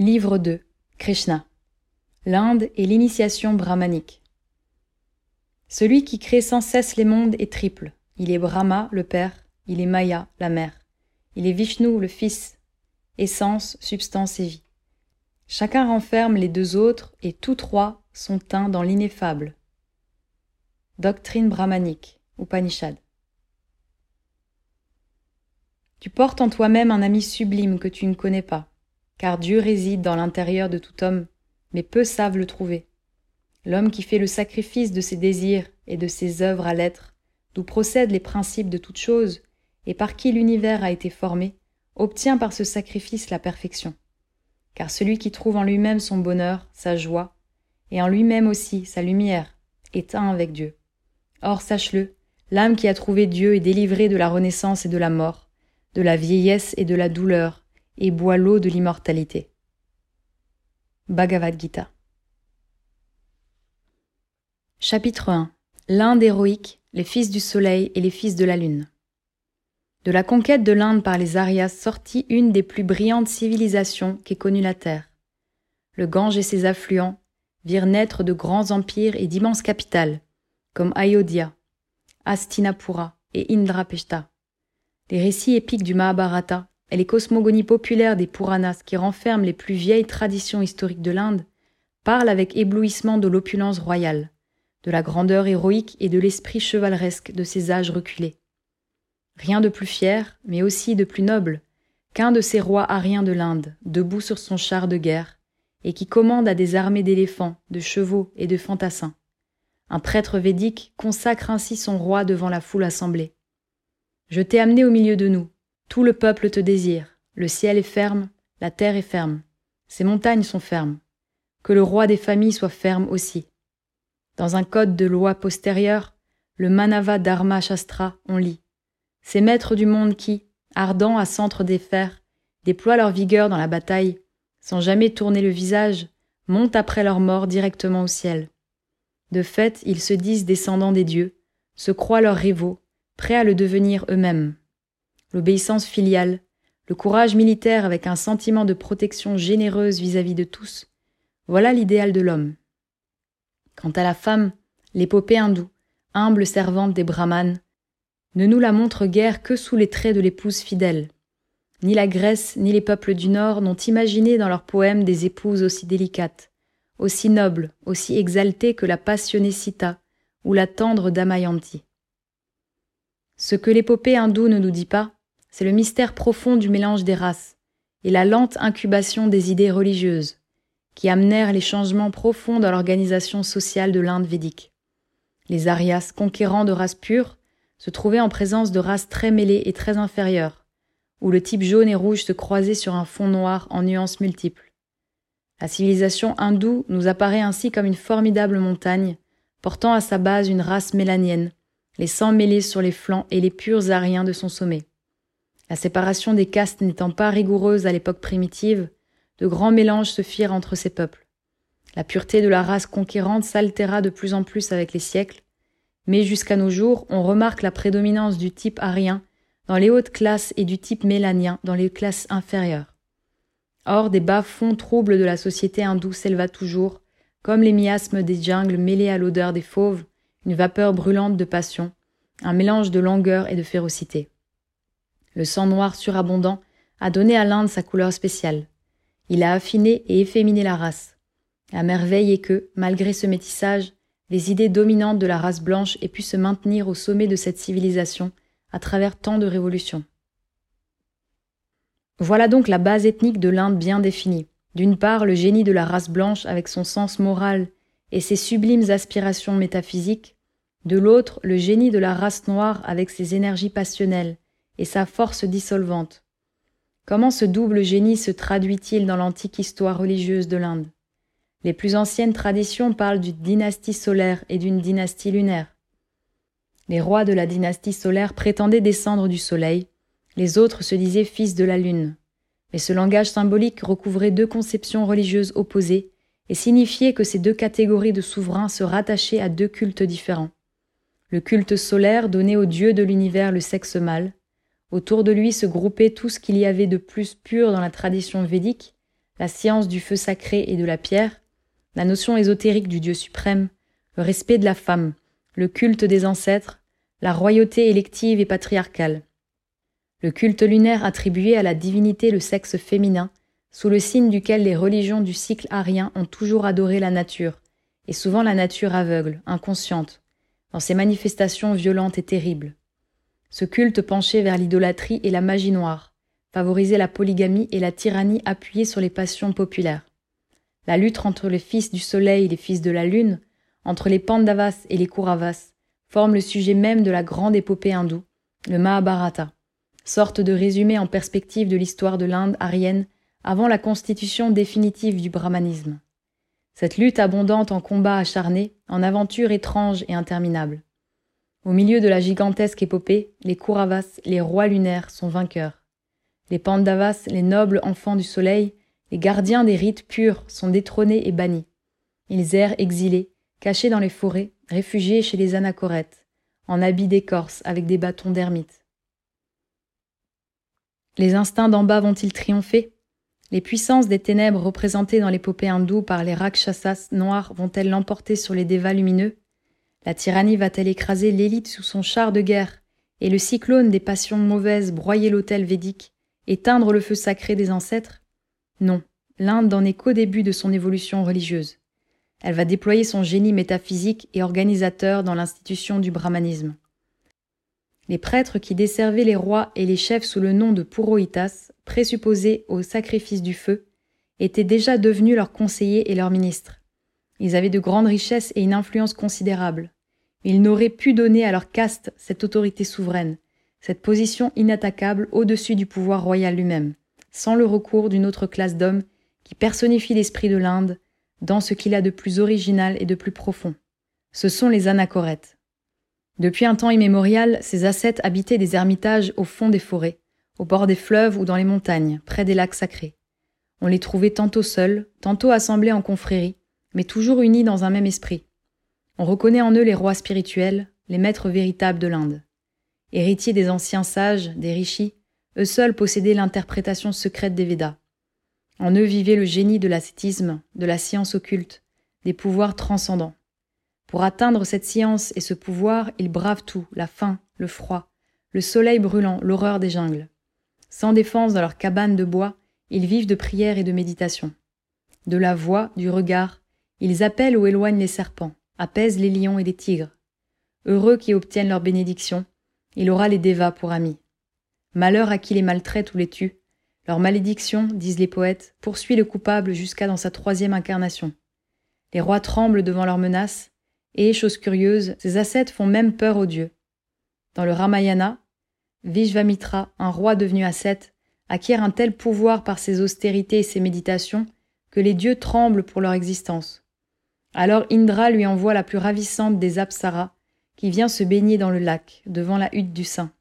Livre 2 Krishna L'Inde et l'initiation brahmanique. Celui qui crée sans cesse les mondes est triple. Il est Brahma, le Père, il est Maya, la Mère, il est Vishnu, le Fils, essence, substance et vie. Chacun renferme les deux autres et tous trois sont teints dans l'ineffable. Doctrine brahmanique, Upanishad. Tu portes en toi-même un ami sublime que tu ne connais pas, car Dieu réside dans l'intérieur de tout homme, mais peu savent le trouver. L'homme qui fait le sacrifice de ses désirs et de ses œuvres à l'être, d'où procèdent les principes de toute chose, et par qui l'univers a été formé, obtient par ce sacrifice la perfection. Car celui qui trouve en lui-même son bonheur, sa joie, et en lui-même aussi sa lumière, est un avec Dieu. Or, sache-le, l'âme qui a trouvé Dieu est délivrée de la renaissance et de la mort, de la vieillesse et de la douleur, et boit l'eau de l'immortalité. Bhagavad Gita. Chapitre 1 L'Inde héroïque, les fils du soleil et les fils de la lune. De la conquête de l'Inde par les Aryas sortit une des plus brillantes civilisations qu'ait connue la Terre. Le Gange et ses affluents virent naître de grands empires et d'immenses capitales, comme Ayodhya, Astinapura et Indrapeshta. Les récits épiques du Mahabharata et les cosmogonies populaires des Puranas qui renferment les plus vieilles traditions historiques de l'Inde parlent avec éblouissement de l'opulence royale, de la grandeur héroïque et de l'esprit chevaleresque de ces âges reculés. Rien de plus fier, mais aussi de plus noble, qu'un de ces rois ariens de l'Inde, debout sur son char de guerre, et qui commande à des armées d'éléphants, de chevaux et de fantassins. Un prêtre védique consacre ainsi son roi devant la foule assemblée. Je t'ai amené au milieu de nous, tout le peuple te désire, le ciel est ferme, la terre est ferme, ces montagnes sont fermes, que le roi des familles soit ferme aussi. Dans un code de loi postérieur, le Manava Dharma Shastra, on lit. Ces maîtres du monde qui, ardents à centre des fers, déploient leur vigueur dans la bataille, sans jamais tourner le visage, montent après leur mort directement au ciel. De fait, ils se disent descendants des dieux, se croient leurs rivaux, prêts à le devenir eux-mêmes l'obéissance filiale, le courage militaire avec un sentiment de protection généreuse vis-à-vis de tous, voilà l'idéal de l'homme. Quant à la femme, l'épopée hindoue, humble servante des brahmanes, ne nous la montre guère que sous les traits de l'épouse fidèle. Ni la Grèce ni les peuples du Nord n'ont imaginé dans leurs poèmes des épouses aussi délicates, aussi nobles, aussi exaltées que la passionnée Sita ou la tendre Damayanti. Ce que l'épopée hindoue ne nous dit pas, c'est le mystère profond du mélange des races et la lente incubation des idées religieuses qui amenèrent les changements profonds dans l'organisation sociale de l'Inde védique. Les Aryas, conquérants de races pures, se trouvaient en présence de races très mêlées et très inférieures, où le type jaune et rouge se croisait sur un fond noir en nuances multiples. La civilisation hindoue nous apparaît ainsi comme une formidable montagne, portant à sa base une race mélanienne, les sangs mêlés sur les flancs et les purs ariens de son sommet. La séparation des castes n'étant pas rigoureuse à l'époque primitive, de grands mélanges se firent entre ces peuples. La pureté de la race conquérante s'altéra de plus en plus avec les siècles, mais jusqu'à nos jours, on remarque la prédominance du type arien dans les hautes classes et du type mélanien dans les classes inférieures. Or, des bas-fonds troubles de la société hindoue s'éleva toujours, comme les miasmes des jungles mêlés à l'odeur des fauves, une vapeur brûlante de passion, un mélange de langueur et de férocité. Le sang noir surabondant a donné à l'Inde sa couleur spéciale. Il a affiné et efféminé la race. La merveille est que, malgré ce métissage, les idées dominantes de la race blanche aient pu se maintenir au sommet de cette civilisation à travers tant de révolutions. Voilà donc la base ethnique de l'Inde bien définie. D'une part, le génie de la race blanche avec son sens moral et ses sublimes aspirations métaphysiques, de l'autre, le génie de la race noire avec ses énergies passionnelles, et sa force dissolvante. Comment ce double génie se traduit-il dans l'antique histoire religieuse de l'Inde? Les plus anciennes traditions parlent d'une dynastie solaire et d'une dynastie lunaire. Les rois de la dynastie solaire prétendaient descendre du soleil, les autres se disaient fils de la lune. Mais ce langage symbolique recouvrait deux conceptions religieuses opposées et signifiait que ces deux catégories de souverains se rattachaient à deux cultes différents. Le culte solaire donnait au dieu de l'univers le sexe mâle, Autour de lui se groupait tout ce qu'il y avait de plus pur dans la tradition védique, la science du feu sacré et de la pierre, la notion ésotérique du Dieu suprême, le respect de la femme, le culte des ancêtres, la royauté élective et patriarcale. Le culte lunaire attribué à la divinité le sexe féminin, sous le signe duquel les religions du cycle arien ont toujours adoré la nature, et souvent la nature aveugle, inconsciente, dans ses manifestations violentes et terribles. Ce culte penché vers l'idolâtrie et la magie noire, favorisait la polygamie et la tyrannie appuyée sur les passions populaires. La lutte entre les fils du soleil et les fils de la lune, entre les Pandavas et les Kauravas, forme le sujet même de la grande épopée hindoue, le Mahabharata, sorte de résumé en perspective de l'histoire de l'Inde arienne avant la constitution définitive du brahmanisme. Cette lutte abondante en combats acharnés, en aventures étranges et interminables. Au milieu de la gigantesque épopée, les Kauravas, les rois lunaires, sont vainqueurs. Les Pandavas, les nobles enfants du soleil, les gardiens des rites purs, sont détrônés et bannis. Ils errent exilés, cachés dans les forêts, réfugiés chez les anachorètes, en habits d'écorce avec des bâtons d'ermite. Les instincts d'en bas vont-ils triompher? Les puissances des ténèbres représentées dans l'épopée hindoue par les rakshasas noirs vont-elles l'emporter sur les dévas lumineux? La tyrannie va-t-elle écraser l'élite sous son char de guerre et le cyclone des passions mauvaises broyer l'autel védique, éteindre le feu sacré des ancêtres? Non, l'Inde n'en est qu'au début de son évolution religieuse. Elle va déployer son génie métaphysique et organisateur dans l'institution du brahmanisme. Les prêtres qui desservaient les rois et les chefs sous le nom de Purohitas, présupposés au sacrifice du feu, étaient déjà devenus leurs conseillers et leurs ministres. Ils avaient de grandes richesses et une influence considérable. Ils n'auraient pu donner à leur caste cette autorité souveraine, cette position inattaquable au-dessus du pouvoir royal lui-même, sans le recours d'une autre classe d'hommes qui personnifie l'esprit de l'Inde dans ce qu'il a de plus original et de plus profond. Ce sont les anachorètes. Depuis un temps immémorial, ces ascètes habitaient des ermitages au fond des forêts, au bord des fleuves ou dans les montagnes, près des lacs sacrés. On les trouvait tantôt seuls, tantôt assemblés en confréries, mais toujours unis dans un même esprit. On reconnaît en eux les rois spirituels, les maîtres véritables de l'Inde. Héritiers des anciens sages, des rishis, eux seuls possédaient l'interprétation secrète des Védas. En eux vivait le génie de l'ascétisme, de la science occulte, des pouvoirs transcendants. Pour atteindre cette science et ce pouvoir, ils bravent tout, la faim, le froid, le soleil brûlant, l'horreur des jungles. Sans défense dans leur cabane de bois, ils vivent de prière et de méditation. De la voix, du regard, ils appellent ou éloignent les serpents, apaisent les lions et les tigres. Heureux qui obtiennent leur bénédiction, il aura les dévas pour amis. Malheur à qui les maltraite ou les tue, leur malédiction, disent les poètes, poursuit le coupable jusqu'à dans sa troisième incarnation. Les rois tremblent devant leurs menaces, et, chose curieuse, ces ascètes font même peur aux dieux. Dans le Ramayana, Vishvamitra, un roi devenu ascète, acquiert un tel pouvoir par ses austérités et ses méditations que les dieux tremblent pour leur existence. Alors Indra lui envoie la plus ravissante des apsaras, qui vient se baigner dans le lac, devant la hutte du saint.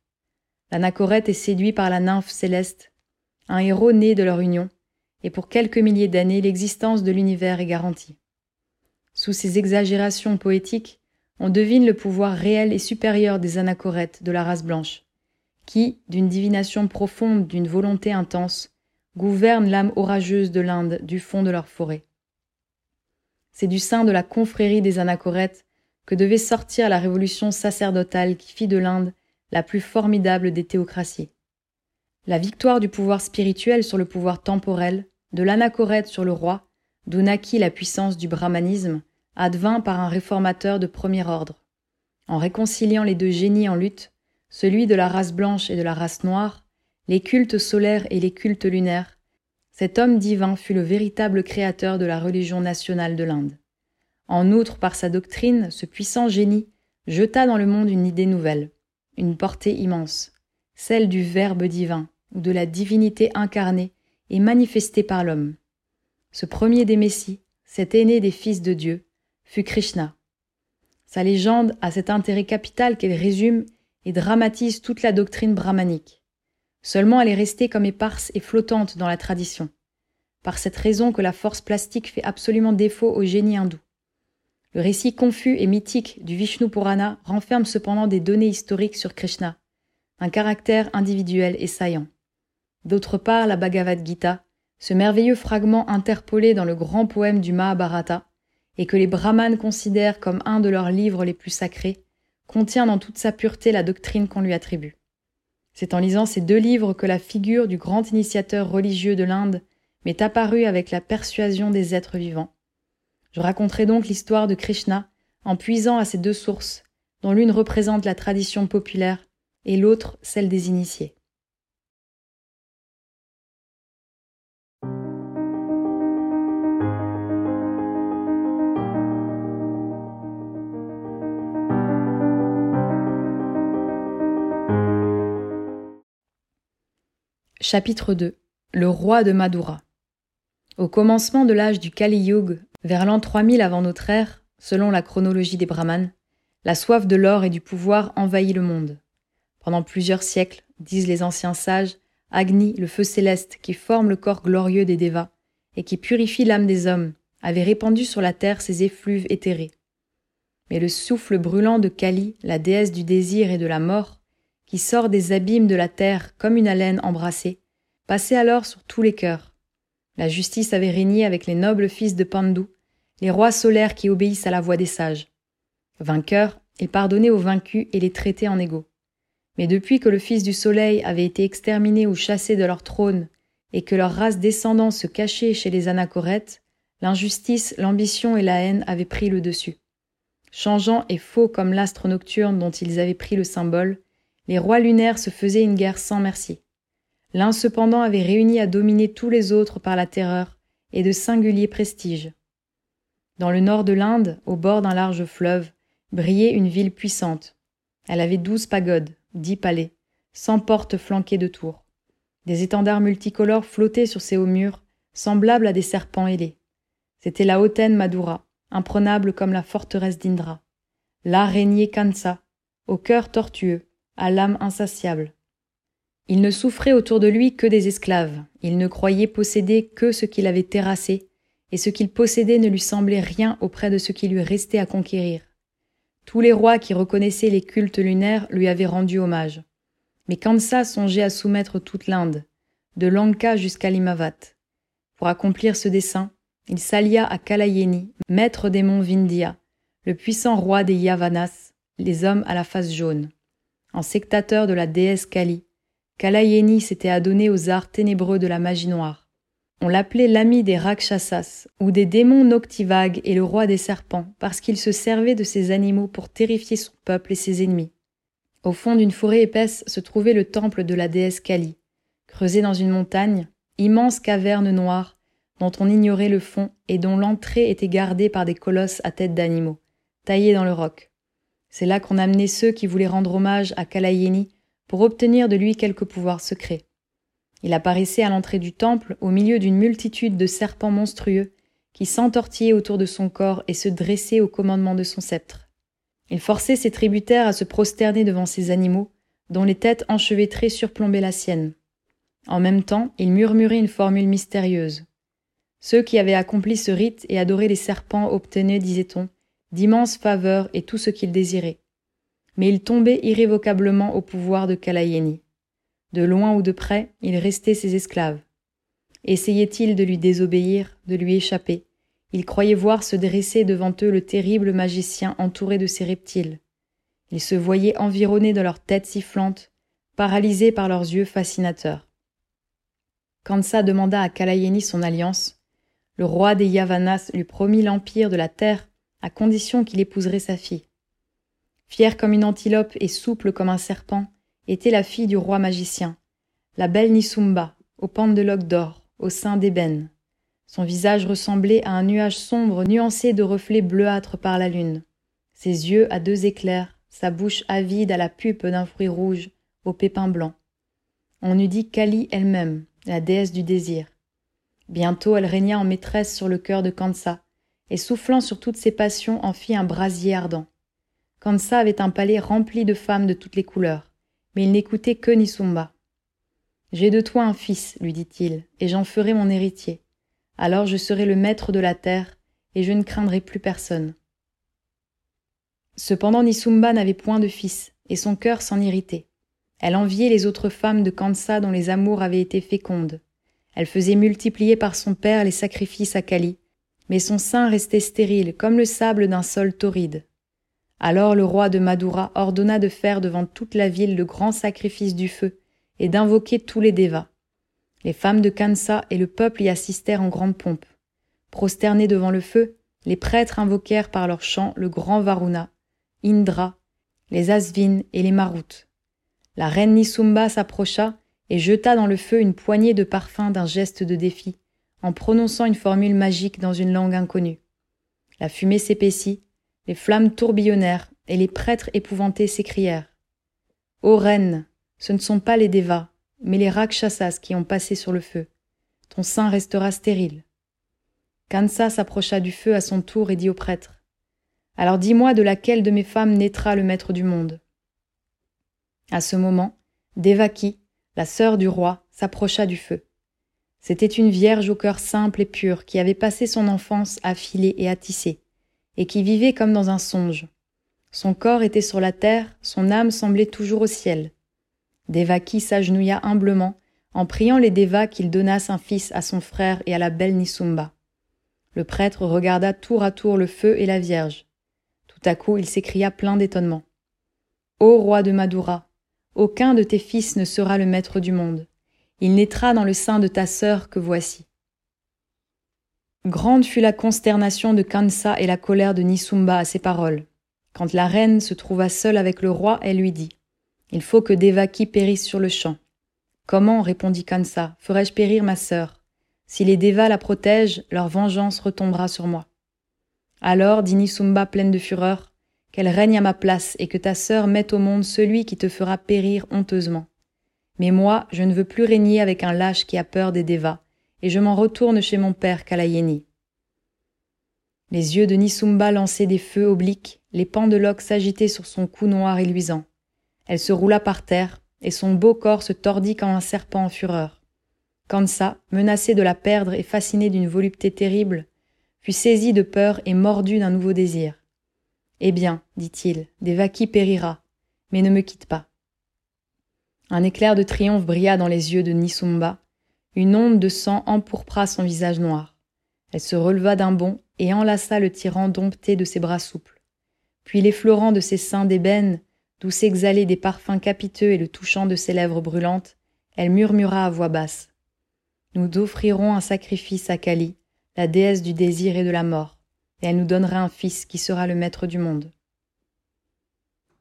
L'anachorète est séduit par la nymphe céleste, un héros né de leur union, et pour quelques milliers d'années l'existence de l'univers est garantie. Sous ces exagérations poétiques, on devine le pouvoir réel et supérieur des anachorètes de la race blanche, qui, d'une divination profonde, d'une volonté intense, gouvernent l'âme orageuse de l'Inde du fond de leur forêt. C'est du sein de la confrérie des anachorètes que devait sortir la révolution sacerdotale qui fit de l'Inde la plus formidable des théocraties. La victoire du pouvoir spirituel sur le pouvoir temporel, de l'anachorète sur le roi, d'où naquit la puissance du brahmanisme, advint par un réformateur de premier ordre. En réconciliant les deux génies en lutte, celui de la race blanche et de la race noire, les cultes solaires et les cultes lunaires, cet homme divin fut le véritable créateur de la religion nationale de l'Inde. En outre, par sa doctrine, ce puissant génie jeta dans le monde une idée nouvelle, une portée immense, celle du Verbe divin, ou de la divinité incarnée et manifestée par l'homme. Ce premier des Messies, cet aîné des fils de Dieu, fut Krishna. Sa légende a cet intérêt capital qu'elle résume et dramatise toute la doctrine brahmanique. Seulement elle est restée comme éparse et flottante dans la tradition, par cette raison que la force plastique fait absolument défaut au génie hindou. Le récit confus et mythique du Vishnu Purana renferme cependant des données historiques sur Krishna, un caractère individuel et saillant. D'autre part, la Bhagavad Gita, ce merveilleux fragment interpolé dans le grand poème du Mahabharata, et que les brahmanes considèrent comme un de leurs livres les plus sacrés, contient dans toute sa pureté la doctrine qu'on lui attribue. C'est en lisant ces deux livres que la figure du grand initiateur religieux de l'Inde m'est apparue avec la persuasion des êtres vivants. Je raconterai donc l'histoire de Krishna en puisant à ces deux sources, dont l'une représente la tradition populaire et l'autre celle des initiés. Chapitre 2 Le roi de Madura Au commencement de l'âge du Kali Yuga, vers l'an 3000 avant notre ère, selon la chronologie des Brahmanes, la soif de l'or et du pouvoir envahit le monde. Pendant plusieurs siècles, disent les anciens sages, Agni, le feu céleste qui forme le corps glorieux des Devas et qui purifie l'âme des hommes, avait répandu sur la terre ses effluves éthérés. Mais le souffle brûlant de Kali, la déesse du désir et de la mort, qui sort des abîmes de la terre comme une haleine embrassée, passait alors sur tous les cœurs. La justice avait régné avec les nobles fils de Pandu, les rois solaires qui obéissent à la voix des sages. Vainqueurs, ils pardonnaient aux vaincus et les traitaient en égaux. Mais depuis que le fils du soleil avait été exterminé ou chassé de leur trône, et que leur race descendante se cachait chez les anachorètes, l'injustice, l'ambition et la haine avaient pris le dessus. Changeant et faux comme l'astre nocturne dont ils avaient pris le symbole, les rois lunaires se faisaient une guerre sans merci. L'un cependant avait réuni à dominer tous les autres par la terreur et de singuliers prestiges. Dans le nord de l'Inde, au bord d'un large fleuve, brillait une ville puissante. Elle avait douze pagodes, dix palais, cent portes flanquées de tours. Des étendards multicolores flottaient sur ses hauts murs, semblables à des serpents ailés. C'était la hautaine Madura, imprenable comme la forteresse d'Indra. Là régnait Kansa, au cœur tortueux, à l'âme insatiable. Il ne souffrait autour de lui que des esclaves, il ne croyait posséder que ce qu'il avait terrassé, et ce qu'il possédait ne lui semblait rien auprès de ce qui lui restait à conquérir. Tous les rois qui reconnaissaient les cultes lunaires lui avaient rendu hommage. Mais Kansa songeait à soumettre toute l'Inde, de Lanka jusqu'à Limavat. Pour accomplir ce dessein, il s'allia à Kalayeni, maître des monts Vindhya, le puissant roi des Yavanas, les hommes à la face jaune en sectateur de la déesse Kali. Kalayeni s'était adonné aux arts ténébreux de la magie noire. On l'appelait l'ami des Rakshasas, ou des démons noctivagues et le roi des serpents, parce qu'il se servait de ces animaux pour terrifier son peuple et ses ennemis. Au fond d'une forêt épaisse se trouvait le temple de la déesse Kali, creusé dans une montagne, immense caverne noire, dont on ignorait le fond et dont l'entrée était gardée par des colosses à tête d'animaux, taillés dans le roc. C'est là qu'on amenait ceux qui voulaient rendre hommage à Kalayeni pour obtenir de lui quelque pouvoir secret. Il apparaissait à l'entrée du temple au milieu d'une multitude de serpents monstrueux qui s'entortillaient autour de son corps et se dressaient au commandement de son sceptre. Il forçait ses tributaires à se prosterner devant ces animaux, dont les têtes enchevêtrées surplombaient la sienne. En même temps, il murmurait une formule mystérieuse. Ceux qui avaient accompli ce rite et adoré les serpents obtenaient, disait-on, d'immenses faveurs et tout ce qu'il désirait. Mais il tombait irrévocablement au pouvoir de Kalayeni. De loin ou de près, il restait ses esclaves. Essayait-il de lui désobéir, de lui échapper? Il croyait voir se dresser devant eux le terrible magicien entouré de ses reptiles. Il se voyait environné de leurs têtes sifflantes, paralysés par leurs yeux fascinateurs. Kansa demanda à Kalayeni son alliance. Le roi des Yavanas lui promit l'empire de la terre à condition qu'il épouserait sa fille. Fière comme une antilope et souple comme un serpent, était la fille du roi magicien, la belle Nisumba, aux pentes de loques d'or, au sein d'ébène. Son visage ressemblait à un nuage sombre nuancé de reflets bleuâtres par la lune. Ses yeux à deux éclairs, sa bouche avide à la pupe d'un fruit rouge, aux pépins blancs. On eût dit Kali elle-même, la déesse du désir. Bientôt elle régna en maîtresse sur le cœur de Kansa, et soufflant sur toutes ses passions en fit un brasier ardent. Kansa avait un palais rempli de femmes de toutes les couleurs, mais il n'écoutait que Nisumba. J'ai de toi un fils, lui dit-il, et j'en ferai mon héritier. Alors je serai le maître de la terre, et je ne craindrai plus personne. Cependant Nisumba n'avait point de fils, et son cœur s'en irritait. Elle enviait les autres femmes de Kansa dont les amours avaient été fécondes. Elle faisait multiplier par son père les sacrifices à Kali, mais son sein restait stérile comme le sable d'un sol torride. Alors le roi de Madura ordonna de faire devant toute la ville le grand sacrifice du feu et d'invoquer tous les dévas. Les femmes de Kansa et le peuple y assistèrent en grande pompe. Prosternés devant le feu, les prêtres invoquèrent par leurs chants le grand Varuna, Indra, les Asvin et les Maruts. La reine Nisumba s'approcha et jeta dans le feu une poignée de parfums d'un geste de défi, en prononçant une formule magique dans une langue inconnue. La fumée s'épaissit, les flammes tourbillonnèrent, et les prêtres épouvantés s'écrièrent. Ô reine, ce ne sont pas les dévas, mais les rakshasas qui ont passé sur le feu. Ton sein restera stérile. Kansa s'approcha du feu à son tour et dit au prêtre. Alors dis-moi de laquelle de mes femmes naîtra le maître du monde. À ce moment, Devaki, la sœur du roi, s'approcha du feu. C'était une vierge au cœur simple et pur qui avait passé son enfance à filer et à tisser, et qui vivait comme dans un songe. Son corps était sur la terre, son âme semblait toujours au ciel. Devaki s'agenouilla humblement, en priant les Devas qu'ils donnassent un fils à son frère et à la belle Nisumba. Le prêtre regarda tour à tour le feu et la Vierge. Tout à coup il s'écria plein d'étonnement. Ô roi de Madura, aucun de tes fils ne sera le maître du monde. Il naîtra dans le sein de ta sœur que voici. Grande fut la consternation de Kansa et la colère de Nisumba à ces paroles. Quand la reine se trouva seule avec le roi, elle lui dit Il faut que Devaki périsse sur le champ. Comment, répondit Kansa, ferais-je périr ma sœur? Si les Devas la protègent, leur vengeance retombera sur moi. Alors, dit Nisumba pleine de fureur, qu'elle règne à ma place et que ta sœur mette au monde celui qui te fera périr honteusement. Mais moi, je ne veux plus régner avec un lâche qui a peur des Devas, et je m'en retourne chez mon père Kalayeni. Les yeux de Nisumba lançaient des feux obliques, les pans de s'agitaient sur son cou noir et luisant. Elle se roula par terre, et son beau corps se tordit comme un serpent en fureur. Kansa, menacé de la perdre et fasciné d'une volupté terrible, fut saisi de peur et mordu d'un nouveau désir. Eh bien, dit-il, Devaki périra, mais ne me quitte pas. Un éclair de triomphe brilla dans les yeux de Nisumba, une onde de sang empourpra son visage noir. Elle se releva d'un bond et enlaça le tyran dompté de ses bras souples. Puis l'effleurant de ses seins d'ébène, d'où s'exhalaient des parfums capiteux et le touchant de ses lèvres brûlantes, elle murmura à voix basse. Nous offrirons un sacrifice à Kali, la déesse du désir et de la mort, et elle nous donnera un fils qui sera le maître du monde.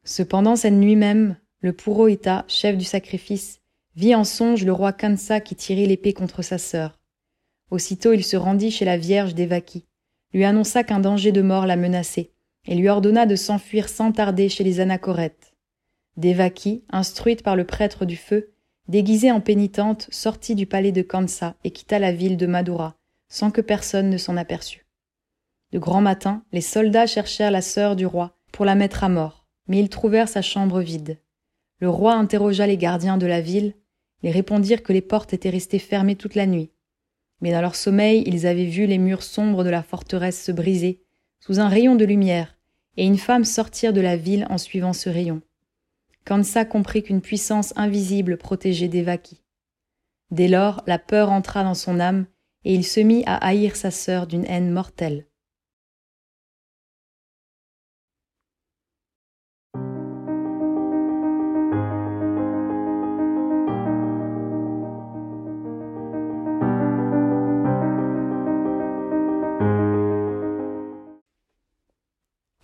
Cependant, cette nuit même, le Purohita, chef du sacrifice, vit en songe le roi Kansa qui tirait l'épée contre sa sœur. Aussitôt il se rendit chez la Vierge Devaki, lui annonça qu'un danger de mort la menaçait, et lui ordonna de s'enfuir sans tarder chez les anachorètes. Devaki, instruite par le prêtre du feu, déguisée en pénitente, sortit du palais de Kansa et quitta la ville de Madura, sans que personne ne s'en aperçût. De grand matin, les soldats cherchèrent la sœur du roi pour la mettre à mort, mais ils trouvèrent sa chambre vide. Le roi interrogea les gardiens de la ville, ils répondirent que les portes étaient restées fermées toute la nuit. Mais dans leur sommeil, ils avaient vu les murs sombres de la forteresse se briser, sous un rayon de lumière, et une femme sortir de la ville en suivant ce rayon. Kansa comprit qu'une puissance invisible protégeait Devaki. Dès lors, la peur entra dans son âme, et il se mit à haïr sa sœur d'une haine mortelle.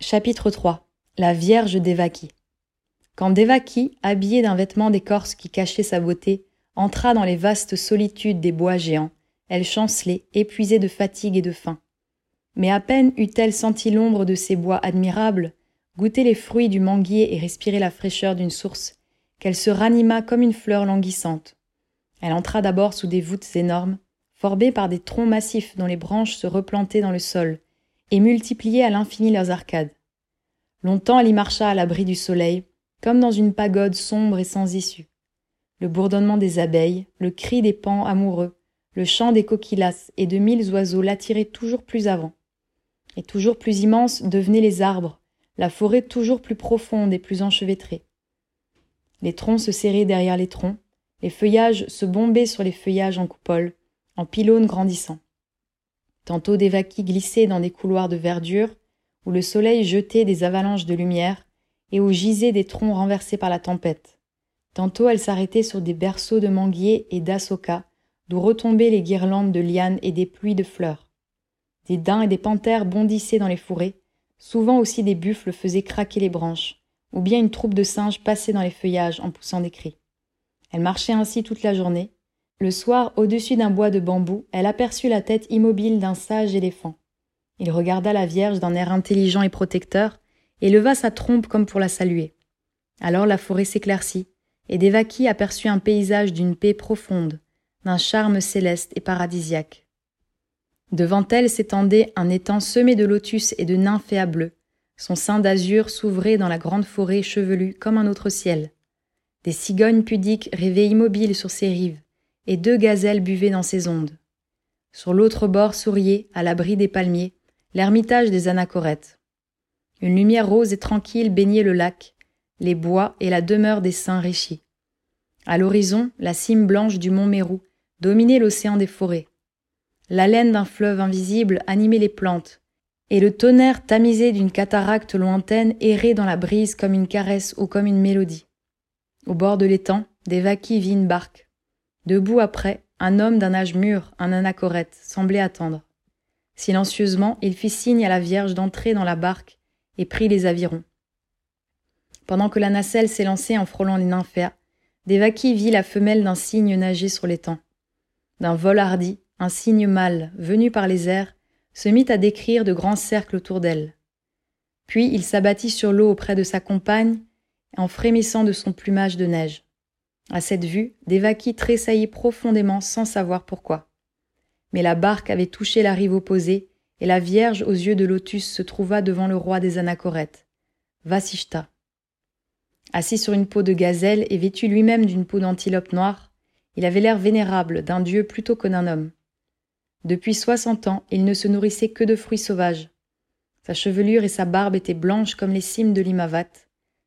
Chapitre 3 La Vierge Devaki Quand Devaki, habillée d'un vêtement d'écorce qui cachait sa beauté, entra dans les vastes solitudes des bois géants, elle chancelait, épuisée de fatigue et de faim. Mais à peine eut-elle senti l'ombre de ces bois admirables, goûté les fruits du manguier et respiré la fraîcheur d'une source, qu'elle se ranima comme une fleur languissante. Elle entra d'abord sous des voûtes énormes, formées par des troncs massifs dont les branches se replantaient dans le sol, et multipliaient à l'infini leurs arcades. Longtemps elle y marcha à l'abri du soleil, comme dans une pagode sombre et sans issue. Le bourdonnement des abeilles, le cri des pans amoureux, le chant des coquillas et de mille oiseaux l'attiraient toujours plus avant. Et toujours plus immenses devenaient les arbres, la forêt toujours plus profonde et plus enchevêtrée. Les troncs se serraient derrière les troncs, les feuillages se bombaient sur les feuillages en coupole, en pylônes grandissants. Tantôt des vaquilles glissaient dans des couloirs de verdure, où le soleil jetait des avalanches de lumière, et où gisaient des troncs renversés par la tempête. Tantôt elles s'arrêtaient sur des berceaux de manguiers et d'assoka, d'où retombaient les guirlandes de lianes et des pluies de fleurs. Des daims et des panthères bondissaient dans les fourrés, souvent aussi des buffles faisaient craquer les branches, ou bien une troupe de singes passait dans les feuillages en poussant des cris. Elle marchait ainsi toute la journée. Le soir, au-dessus d'un bois de bambou, elle aperçut la tête immobile d'un sage éléphant. Il regarda la Vierge d'un air intelligent et protecteur, et leva sa trompe comme pour la saluer. Alors la forêt s'éclaircit, et Devaki aperçut un paysage d'une paix profonde, d'un charme céleste et paradisiaque. Devant elle s'étendait un étang semé de lotus et de nymphéas bleus. Son sein d'azur s'ouvrait dans la grande forêt chevelue comme un autre ciel. Des cigognes pudiques rêvaient immobiles sur ses rives, et deux gazelles buvaient dans ses ondes. Sur l'autre bord souriait, à l'abri des palmiers, l'ermitage des anachorètes. Une lumière rose et tranquille baignait le lac, les bois et la demeure des saints Richis. À l'horizon, la cime blanche du mont Mérou dominait l'océan des forêts. L'haleine d'un fleuve invisible animait les plantes, et le tonnerre tamisé d'une cataracte lointaine errait dans la brise comme une caresse ou comme une mélodie. Au bord de l'étang, des vaquilles vit une barque. Debout après, un homme d'un âge mûr, un anachorète, semblait attendre. Silencieusement, il fit signe à la Vierge d'entrer dans la barque et prit les avirons. Pendant que la nacelle s'élançait en frôlant les nymphéas, Devaki vit la femelle d'un cygne nager sur l'étang. D'un vol hardi, un cygne mâle, venu par les airs, se mit à décrire de grands cercles autour d'elle. Puis il s'abattit sur l'eau auprès de sa compagne, en frémissant de son plumage de neige. À cette vue, Devaki tressaillit profondément sans savoir pourquoi. Mais la barque avait touché la rive opposée et la Vierge aux yeux de lotus se trouva devant le roi des anachorètes, Vasishta. Assis sur une peau de gazelle et vêtu lui-même d'une peau d'antilope noire, il avait l'air vénérable d'un dieu plutôt que d'un homme. Depuis soixante ans, il ne se nourrissait que de fruits sauvages. Sa chevelure et sa barbe étaient blanches comme les cimes de l'Imavat,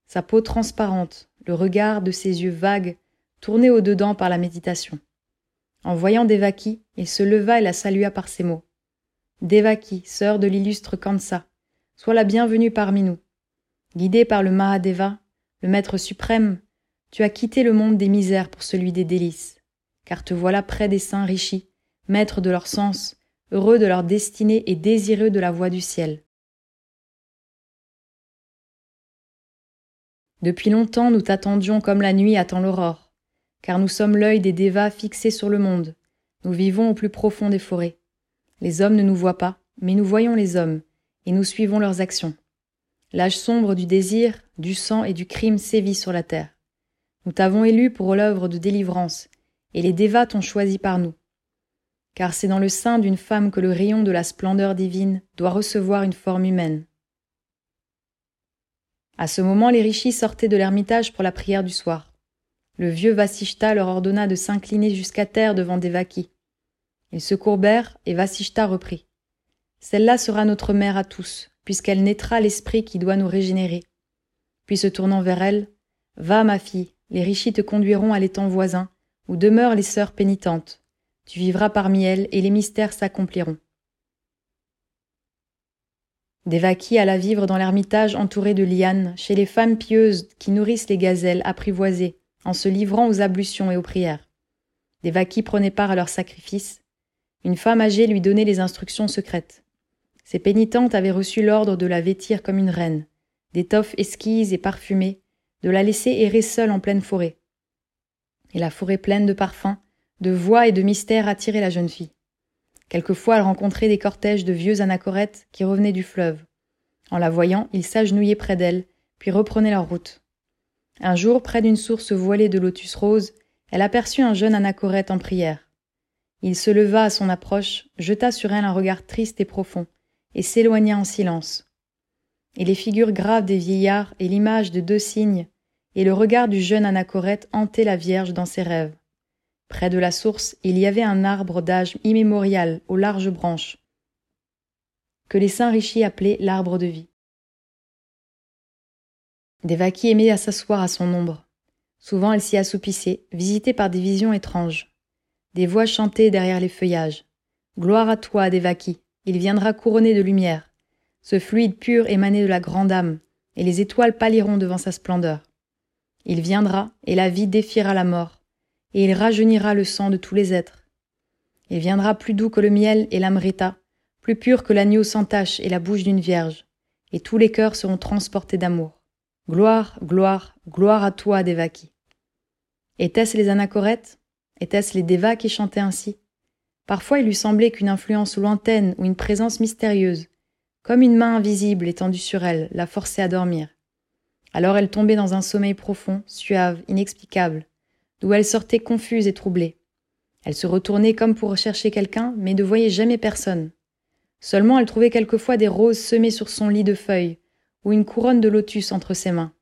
sa peau transparente, le regard de ses yeux vagues, tournés au-dedans par la méditation. En voyant Devaki, il se leva et la salua par ces mots. Devaki, sœur de l'illustre Kansa, sois la bienvenue parmi nous. Guidée par le Mahadeva, le Maître suprême, tu as quitté le monde des misères pour celui des délices, car te voilà près des saints richis, maîtres de leur sens, heureux de leur destinée et désireux de la voie du ciel. Depuis longtemps nous t'attendions comme la nuit attend l'aurore, car nous sommes l'œil des dévas fixés sur le monde, nous vivons au plus profond des forêts. Les hommes ne nous voient pas, mais nous voyons les hommes, et nous suivons leurs actions. L'âge sombre du désir, du sang et du crime sévit sur la terre. Nous t'avons élu pour l'œuvre de délivrance, et les dévats t'ont choisi par nous. Car c'est dans le sein d'une femme que le rayon de la splendeur divine doit recevoir une forme humaine. À ce moment, les richis sortaient de l'ermitage pour la prière du soir. Le vieux Vasishta leur ordonna de s'incliner jusqu'à terre devant Devaki. Ils se courbèrent et Vasishta reprit. Celle-là sera notre mère à tous, puisqu'elle naîtra l'esprit qui doit nous régénérer. Puis se tournant vers elle, Va, ma fille, les richis te conduiront à l'étang voisin, où demeurent les sœurs pénitentes. Tu vivras parmi elles et les mystères s'accompliront. Devaki alla vivre dans l'ermitage entouré de lianes, chez les femmes pieuses qui nourrissent les gazelles apprivoisées, en se livrant aux ablutions et aux prières. Devaki prenait part à leurs sacrifices, une femme âgée lui donnait les instructions secrètes. Ses pénitentes avaient reçu l'ordre de la vêtir comme une reine, d'étoffes esquises et parfumées, de la laisser errer seule en pleine forêt. Et la forêt pleine de parfums, de voix et de mystères attirait la jeune fille. Quelquefois elle rencontrait des cortèges de vieux anachorètes qui revenaient du fleuve. En la voyant, ils s'agenouillaient près d'elle, puis reprenaient leur route. Un jour, près d'une source voilée de lotus roses, elle aperçut un jeune anachorète en prière. Il se leva à son approche, jeta sur elle un regard triste et profond, et s'éloigna en silence. Et les figures graves des vieillards et l'image de deux cygnes et le regard du jeune anachorète hantaient la Vierge dans ses rêves. Près de la source, il y avait un arbre d'âge immémorial aux larges branches, que les saints richis appelaient l'arbre de vie. Devaki aimait à s'asseoir à son ombre. Souvent elle s'y assoupissait, visitée par des visions étranges. Des voix chantaient derrière les feuillages. Gloire à toi, Devaki, il viendra couronné de lumière. Ce fluide pur émané de la grande âme, et les étoiles pâliront devant sa splendeur. Il viendra, et la vie défiera la mort, et il rajeunira le sang de tous les êtres. Il viendra plus doux que le miel et l'amrita, plus pur que l'agneau sans tache et la bouche d'une vierge, et tous les cœurs seront transportés d'amour. Gloire, gloire, gloire à toi, Devaki. Étaient-ce les anachorètes Étaient-ce les Devas qui chantaient ainsi? Parfois il lui semblait qu'une influence lointaine ou une présence mystérieuse, comme une main invisible étendue sur elle, la forçait à dormir. Alors elle tombait dans un sommeil profond, suave, inexplicable, d'où elle sortait confuse et troublée. Elle se retournait comme pour rechercher quelqu'un, mais ne voyait jamais personne. Seulement elle trouvait quelquefois des roses semées sur son lit de feuilles, ou une couronne de lotus entre ses mains.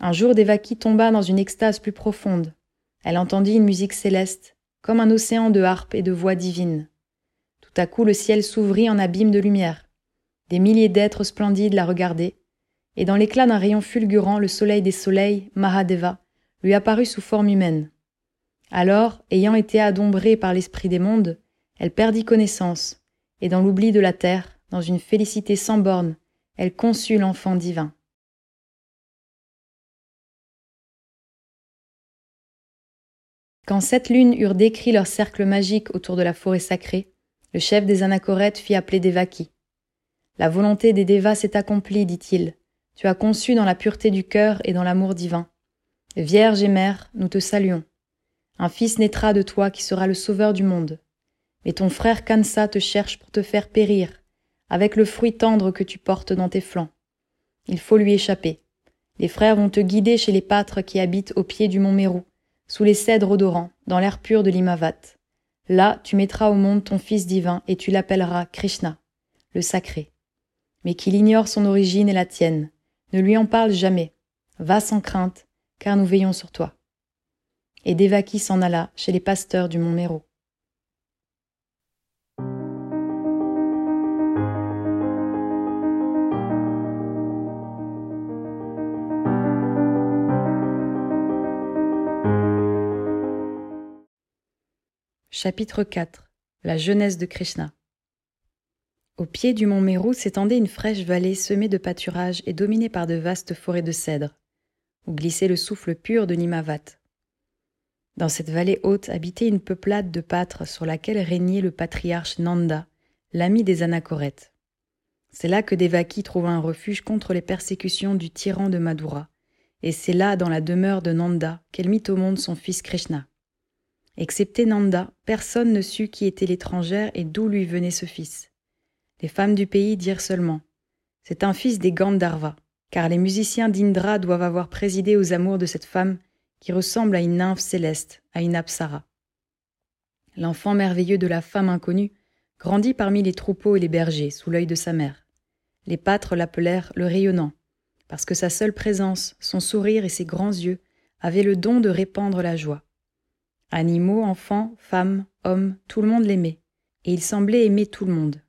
Un jour Devaki tomba dans une extase plus profonde. Elle entendit une musique céleste, comme un océan de harpes et de voix divines. Tout à coup le ciel s'ouvrit en abîme de lumière. Des milliers d'êtres splendides la regardaient, et dans l'éclat d'un rayon fulgurant, le soleil des soleils, Mahadeva, lui apparut sous forme humaine. Alors, ayant été adombrée par l'esprit des mondes, elle perdit connaissance, et dans l'oubli de la terre, dans une félicité sans bornes, elle conçut l'enfant divin. Quand sept lunes eurent décrit leur cercle magique autour de la forêt sacrée, le chef des anachorètes fit appeler Devaki. La volonté des Devas s'est accomplie, dit-il. Tu as conçu dans la pureté du cœur et dans l'amour divin. Vierge et mère, nous te saluons. Un fils naîtra de toi qui sera le sauveur du monde. Mais ton frère Kansa te cherche pour te faire périr, avec le fruit tendre que tu portes dans tes flancs. Il faut lui échapper. Les frères vont te guider chez les pâtres qui habitent au pied du mont Mérou, sous les cèdres odorants, dans l'air pur de l'Imavat. Là, tu mettras au monde ton Fils divin et tu l'appelleras Krishna, le sacré. Mais qu'il ignore son origine et la tienne. Ne lui en parle jamais. Va sans crainte, car nous veillons sur toi. Et Devaki s'en alla chez les pasteurs du mont Méro. Chapitre 4 La jeunesse de Krishna Au pied du mont Meru s'étendait une fraîche vallée semée de pâturages et dominée par de vastes forêts de cèdres, où glissait le souffle pur de Nimavat. Dans cette vallée haute habitait une peuplade de pâtres sur laquelle régnait le patriarche Nanda, l'ami des anachorètes. C'est là que Devaki trouva un refuge contre les persécutions du tyran de Madura, et c'est là, dans la demeure de Nanda, qu'elle mit au monde son fils Krishna. Excepté Nanda, personne ne sut qui était l'étrangère et d'où lui venait ce fils. Les femmes du pays dirent seulement C'est un fils des Gandharva, car les musiciens d'Indra doivent avoir présidé aux amours de cette femme qui ressemble à une nymphe céleste, à une apsara. L'enfant merveilleux de la femme inconnue grandit parmi les troupeaux et les bergers, sous l'œil de sa mère. Les pâtres l'appelèrent le rayonnant, parce que sa seule présence, son sourire et ses grands yeux avaient le don de répandre la joie. Animaux, enfants, femmes, hommes, tout le monde l'aimait, et il semblait aimer tout le monde.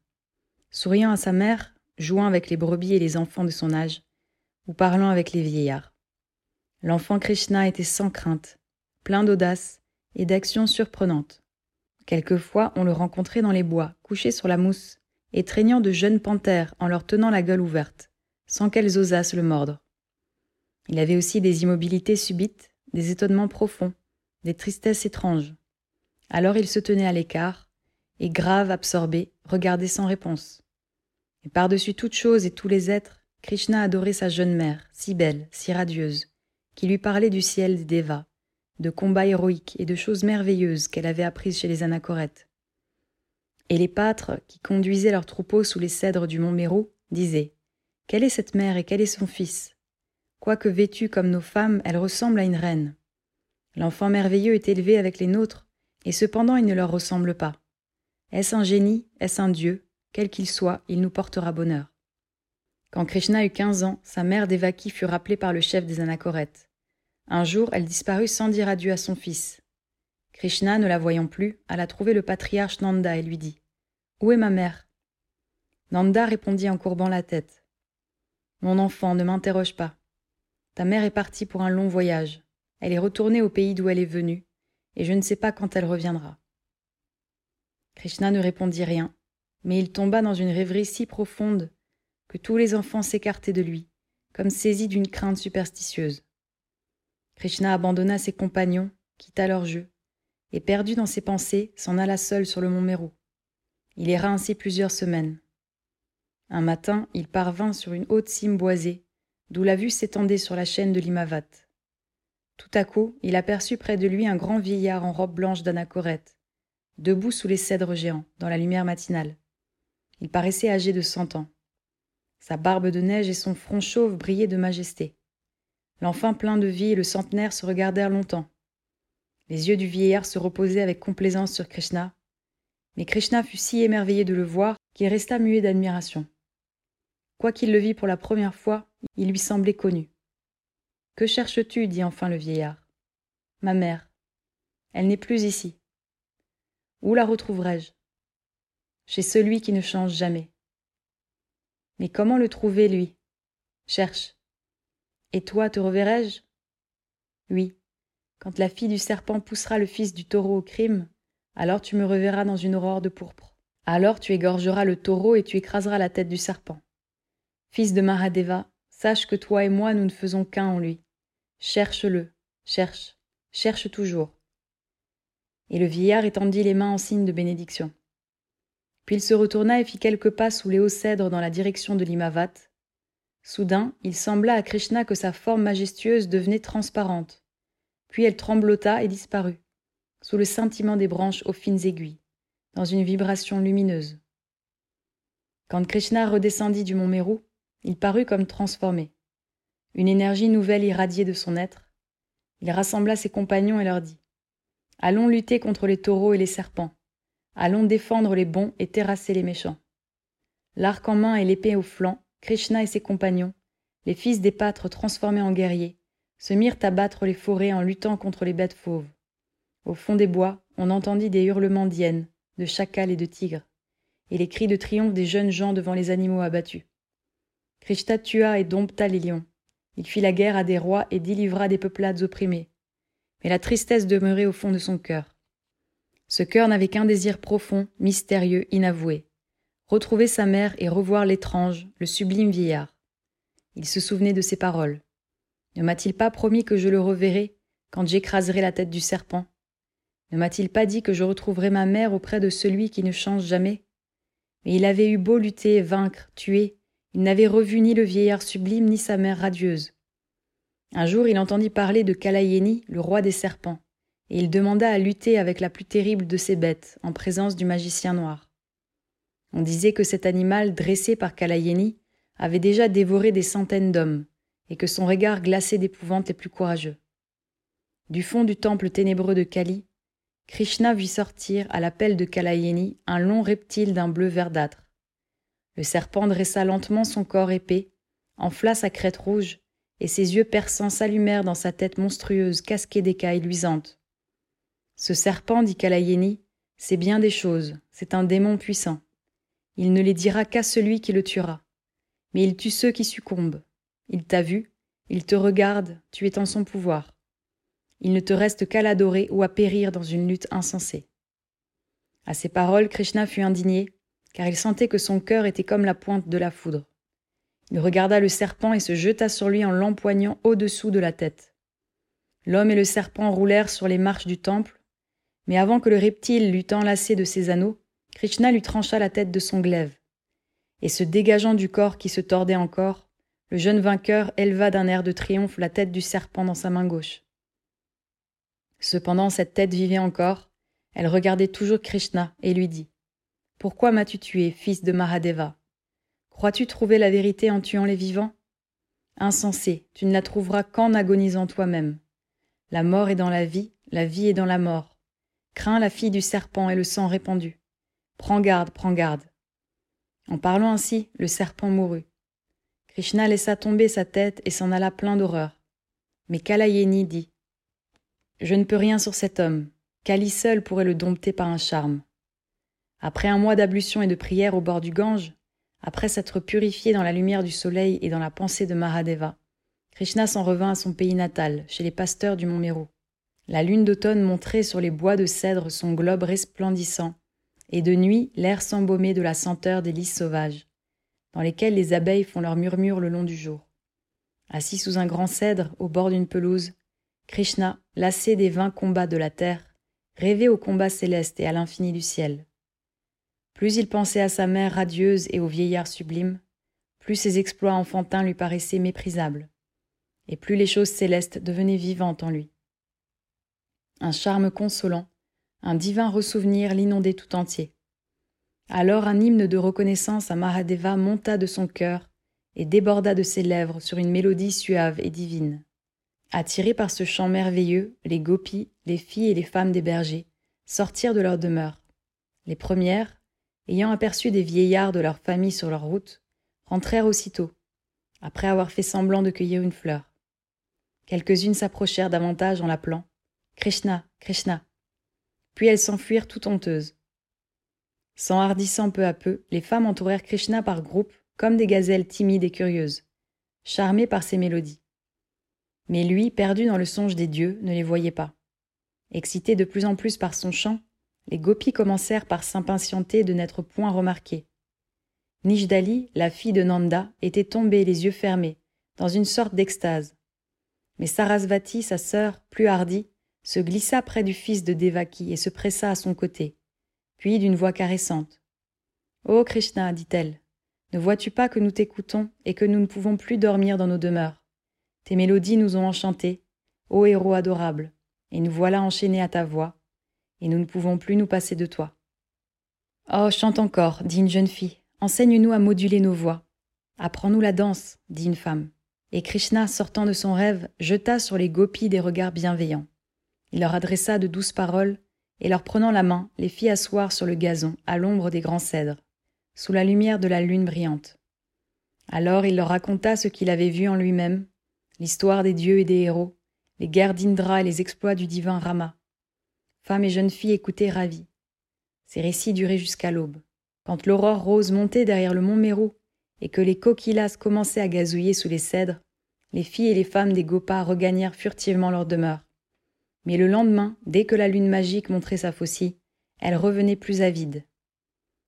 Souriant à sa mère, jouant avec les brebis et les enfants de son âge, ou parlant avec les vieillards. L'enfant Krishna était sans crainte, plein d'audace et d'actions surprenantes. Quelquefois, on le rencontrait dans les bois, couché sur la mousse, et traînant de jeunes panthères en leur tenant la gueule ouverte, sans qu'elles osassent le mordre. Il avait aussi des immobilités subites, des étonnements profonds, des tristesses étranges. Alors il se tenait à l'écart, et grave, absorbé, regardait sans réponse. Et par-dessus toute chose et tous les êtres, Krishna adorait sa jeune mère, si belle, si radieuse, qui lui parlait du ciel des Devas, de combats héroïques et de choses merveilleuses qu'elle avait apprises chez les anachorètes. Et les pâtres, qui conduisaient leurs troupeaux sous les cèdres du mont Mérou, disaient Quelle est cette mère et quel est son fils? Quoique vêtue comme nos femmes, elle ressemble à une reine. L'enfant merveilleux est élevé avec les nôtres, et cependant il ne leur ressemble pas. Est-ce un génie? Est-ce un dieu? Quel qu'il soit, il nous portera bonheur. Quand Krishna eut quinze ans, sa mère Devaki fut rappelée par le chef des anachorètes. Un jour, elle disparut sans dire adieu à son fils. Krishna, ne la voyant plus, alla trouver le patriarche Nanda et lui dit Où est ma mère? Nanda répondit en courbant la tête Mon enfant, ne m'interroge pas. Ta mère est partie pour un long voyage. Elle est retournée au pays d'où elle est venue, et je ne sais pas quand elle reviendra. Krishna ne répondit rien, mais il tomba dans une rêverie si profonde que tous les enfants s'écartaient de lui, comme saisis d'une crainte superstitieuse. Krishna abandonna ses compagnons, quitta leur jeu, et perdu dans ses pensées, s'en alla seul sur le mont Meru. Il erra ainsi plusieurs semaines. Un matin, il parvint sur une haute cime boisée, d'où la vue s'étendait sur la chaîne de l'Imavat. Tout à coup, il aperçut près de lui un grand vieillard en robe blanche d'anachorète, debout sous les cèdres géants, dans la lumière matinale. Il paraissait âgé de cent ans. Sa barbe de neige et son front chauve brillaient de majesté. L'enfant plein de vie et le centenaire se regardèrent longtemps. Les yeux du vieillard se reposaient avec complaisance sur Krishna, mais Krishna fut si émerveillé de le voir qu'il resta muet d'admiration. Quoiqu'il le vit pour la première fois, il lui semblait connu. Que cherches-tu? dit enfin le vieillard. Ma mère. Elle n'est plus ici. Où la retrouverai-je? Chez celui qui ne change jamais. Mais comment le trouver, lui? Cherche. Et toi, te reverrai-je? Oui. Quand la fille du serpent poussera le fils du taureau au crime, alors tu me reverras dans une aurore de pourpre. Alors tu égorgeras le taureau et tu écraseras la tête du serpent. Fils de Mahadeva, sache que toi et moi nous ne faisons qu'un en lui. Cherche-le, cherche, cherche toujours. Et le vieillard étendit les mains en signe de bénédiction. Puis il se retourna et fit quelques pas sous les hauts cèdres dans la direction de l'Imavat. Soudain, il sembla à Krishna que sa forme majestueuse devenait transparente. Puis elle tremblota et disparut, sous le scintillement des branches aux fines aiguilles, dans une vibration lumineuse. Quand Krishna redescendit du mont Meru, il parut comme transformé. Une énergie nouvelle irradiait de son être. Il rassembla ses compagnons et leur dit Allons lutter contre les taureaux et les serpents. Allons défendre les bons et terrasser les méchants. L'arc en main et l'épée au flanc, Krishna et ses compagnons, les fils des pâtres transformés en guerriers, se mirent à battre les forêts en luttant contre les bêtes fauves. Au fond des bois, on entendit des hurlements d'hyènes, de chacals et de tigres, et les cris de triomphe des jeunes gens devant les animaux abattus. Krishna tua et dompta les lions. Il fit la guerre à des rois et délivra des peuplades opprimées. Mais la tristesse demeurait au fond de son cœur. Ce cœur n'avait qu'un désir profond, mystérieux, inavoué. Retrouver sa mère et revoir l'étrange, le sublime vieillard. Il se souvenait de ses paroles. Ne m'a-t-il pas promis que je le reverrai quand j'écraserai la tête du serpent? Ne m'a-t-il pas dit que je retrouverais ma mère auprès de celui qui ne change jamais? Mais il avait eu beau lutter, vaincre, tuer, il n'avait revu ni le vieillard sublime ni sa mère radieuse. Un jour il entendit parler de Kalayeni, le roi des serpents, et il demanda à lutter avec la plus terrible de ces bêtes, en présence du magicien noir. On disait que cet animal, dressé par Kalayeni, avait déjà dévoré des centaines d'hommes, et que son regard glaçait d'épouvante les plus courageux. Du fond du temple ténébreux de Kali, Krishna vit sortir, à l'appel de Kalayeni, un long reptile d'un bleu verdâtre. Le serpent dressa lentement son corps épais, enfla sa crête rouge, et ses yeux perçants s'allumèrent dans sa tête monstrueuse casquée d'écailles luisantes. Ce serpent, dit Kalayeni, c'est bien des choses, c'est un démon puissant. Il ne les dira qu'à celui qui le tuera. Mais il tue ceux qui succombent. Il t'a vu, il te regarde, tu es en son pouvoir. Il ne te reste qu'à l'adorer ou à périr dans une lutte insensée. À ces paroles, Krishna fut indigné, car il sentait que son cœur était comme la pointe de la foudre. Il regarda le serpent et se jeta sur lui en l'empoignant au-dessous de la tête. L'homme et le serpent roulèrent sur les marches du temple, mais avant que le reptile l'eût enlacé de ses anneaux, Krishna lui trancha la tête de son glaive. Et se dégageant du corps qui se tordait encore, le jeune vainqueur éleva d'un air de triomphe la tête du serpent dans sa main gauche. Cependant, cette tête vivait encore, elle regardait toujours Krishna et lui dit pourquoi m'as-tu tué, fils de Mahadeva Crois-tu trouver la vérité en tuant les vivants? Insensé, tu ne la trouveras qu'en agonisant toi-même. La mort est dans la vie, la vie est dans la mort. Crains la fille du serpent et le sang répandu. Prends garde, prends garde. En parlant ainsi, le serpent mourut. Krishna laissa tomber sa tête et s'en alla plein d'horreur. Mais Kalayeni dit Je ne peux rien sur cet homme. Kali seul pourrait le dompter par un charme. Après un mois d'ablution et de prière au bord du Gange, après s'être purifié dans la lumière du soleil et dans la pensée de Mahadeva, Krishna s'en revint à son pays natal, chez les pasteurs du mont Meru. La lune d'automne montrait sur les bois de cèdre son globe resplendissant, et de nuit l'air s'embaumait de la senteur des lys sauvages, dans lesquels les abeilles font leur murmure le long du jour. Assis sous un grand cèdre, au bord d'une pelouse, Krishna, lassé des vains combats de la terre, rêvait au combat céleste et à l'infini du ciel. Plus il pensait à sa mère radieuse et au vieillard sublime, plus ses exploits enfantins lui paraissaient méprisables, et plus les choses célestes devenaient vivantes en lui. Un charme consolant, un divin ressouvenir l'inondait tout entier. Alors un hymne de reconnaissance à Mahadeva monta de son cœur et déborda de ses lèvres sur une mélodie suave et divine. Attirés par ce chant merveilleux, les gopis, les filles et les femmes des bergers, sortirent de leur demeure. Les premières, ayant aperçu des vieillards de leur famille sur leur route, rentrèrent aussitôt, après avoir fait semblant de cueillir une fleur. Quelques-unes s'approchèrent davantage en l'appelant Krishna, Krishna. Puis elles s'enfuirent tout honteuses. S'enhardissant peu à peu, les femmes entourèrent Krishna par groupes, comme des gazelles timides et curieuses, charmées par ses mélodies. Mais lui, perdu dans le songe des dieux, ne les voyait pas. Excités de plus en plus par son chant, les gopis commencèrent par s'impatienter de n'être point remarqués. Nijdali, la fille de Nanda, était tombée les yeux fermés, dans une sorte d'extase. Mais Sarasvati, sa sœur, plus hardie, se glissa près du fils de Devaki et se pressa à son côté, puis d'une voix caressante. oh Krishna, dit-elle, ne vois-tu pas que nous t'écoutons et que nous ne pouvons plus dormir dans nos demeures? Tes mélodies nous ont enchantés, ô héros adorable, et nous voilà enchaînés à ta voix, et nous ne pouvons plus nous passer de toi. Oh, chante encore, dit une jeune fille, enseigne-nous à moduler nos voix. Apprends-nous la danse, dit une femme. Et Krishna, sortant de son rêve, jeta sur les gopis des regards bienveillants. Il leur adressa de douces paroles, et leur prenant la main, les fit asseoir sur le gazon, à l'ombre des grands cèdres, sous la lumière de la lune brillante. Alors il leur raconta ce qu'il avait vu en lui-même, l'histoire des dieux et des héros, les guerres d'Indra et les exploits du divin Rama. Femmes et jeunes filles écoutaient ravies. Ces récits duraient jusqu'à l'aube. Quand l'aurore rose montait derrière le mont Mérou et que les coquillas commençaient à gazouiller sous les cèdres, les filles et les femmes des Gopas regagnèrent furtivement leur demeure. Mais le lendemain, dès que la lune magique montrait sa faucille, elles revenaient plus avides.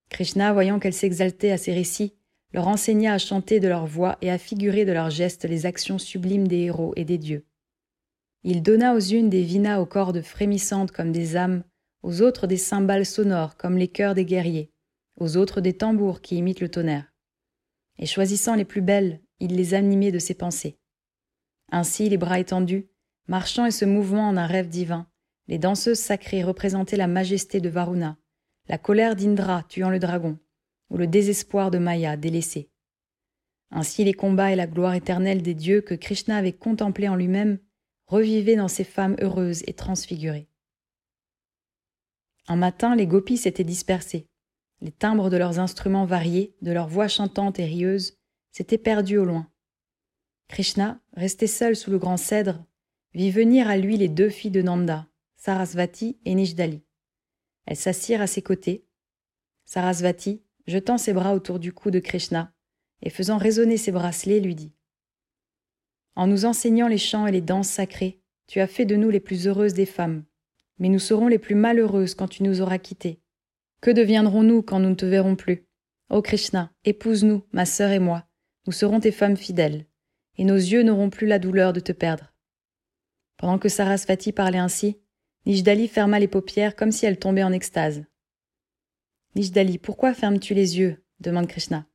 Krishna, voyant qu'elles s'exaltaient à ces récits, leur enseigna à chanter de leur voix et à figurer de leurs gestes les actions sublimes des héros et des dieux. Il donna aux unes des vinas aux cordes frémissantes comme des âmes, aux autres des cymbales sonores comme les cœurs des guerriers, aux autres des tambours qui imitent le tonnerre. Et choisissant les plus belles, il les animait de ses pensées. Ainsi, les bras étendus, marchant et se mouvant en un rêve divin, les danseuses sacrées représentaient la majesté de Varuna, la colère d'Indra tuant le dragon, ou le désespoir de Maya délaissé. Ainsi les combats et la gloire éternelle des dieux que Krishna avait contemplés en lui-même revivaient dans ces femmes heureuses et transfigurées. Un matin, les gopis s'étaient dispersés. Les timbres de leurs instruments variés, de leurs voix chantantes et rieuses, s'étaient perdus au loin. Krishna, resté seul sous le grand cèdre, vit venir à lui les deux filles de Nanda, Sarasvati et Nishdali. Elles s'assirent à ses côtés. Sarasvati, jetant ses bras autour du cou de Krishna et faisant résonner ses bracelets, lui dit En nous enseignant les chants et les danses sacrées, tu as fait de nous les plus heureuses des femmes, mais nous serons les plus malheureuses quand tu nous auras quittés. Que deviendrons-nous quand nous ne te verrons plus? Ô Krishna, épouse-nous, ma sœur et moi, nous serons tes femmes fidèles, et nos yeux n'auront plus la douleur de te perdre. Pendant que Sarasvati parlait ainsi, Nishdali ferma les paupières comme si elle tombait en extase. Nishdali, pourquoi fermes-tu les yeux? demande Krishna.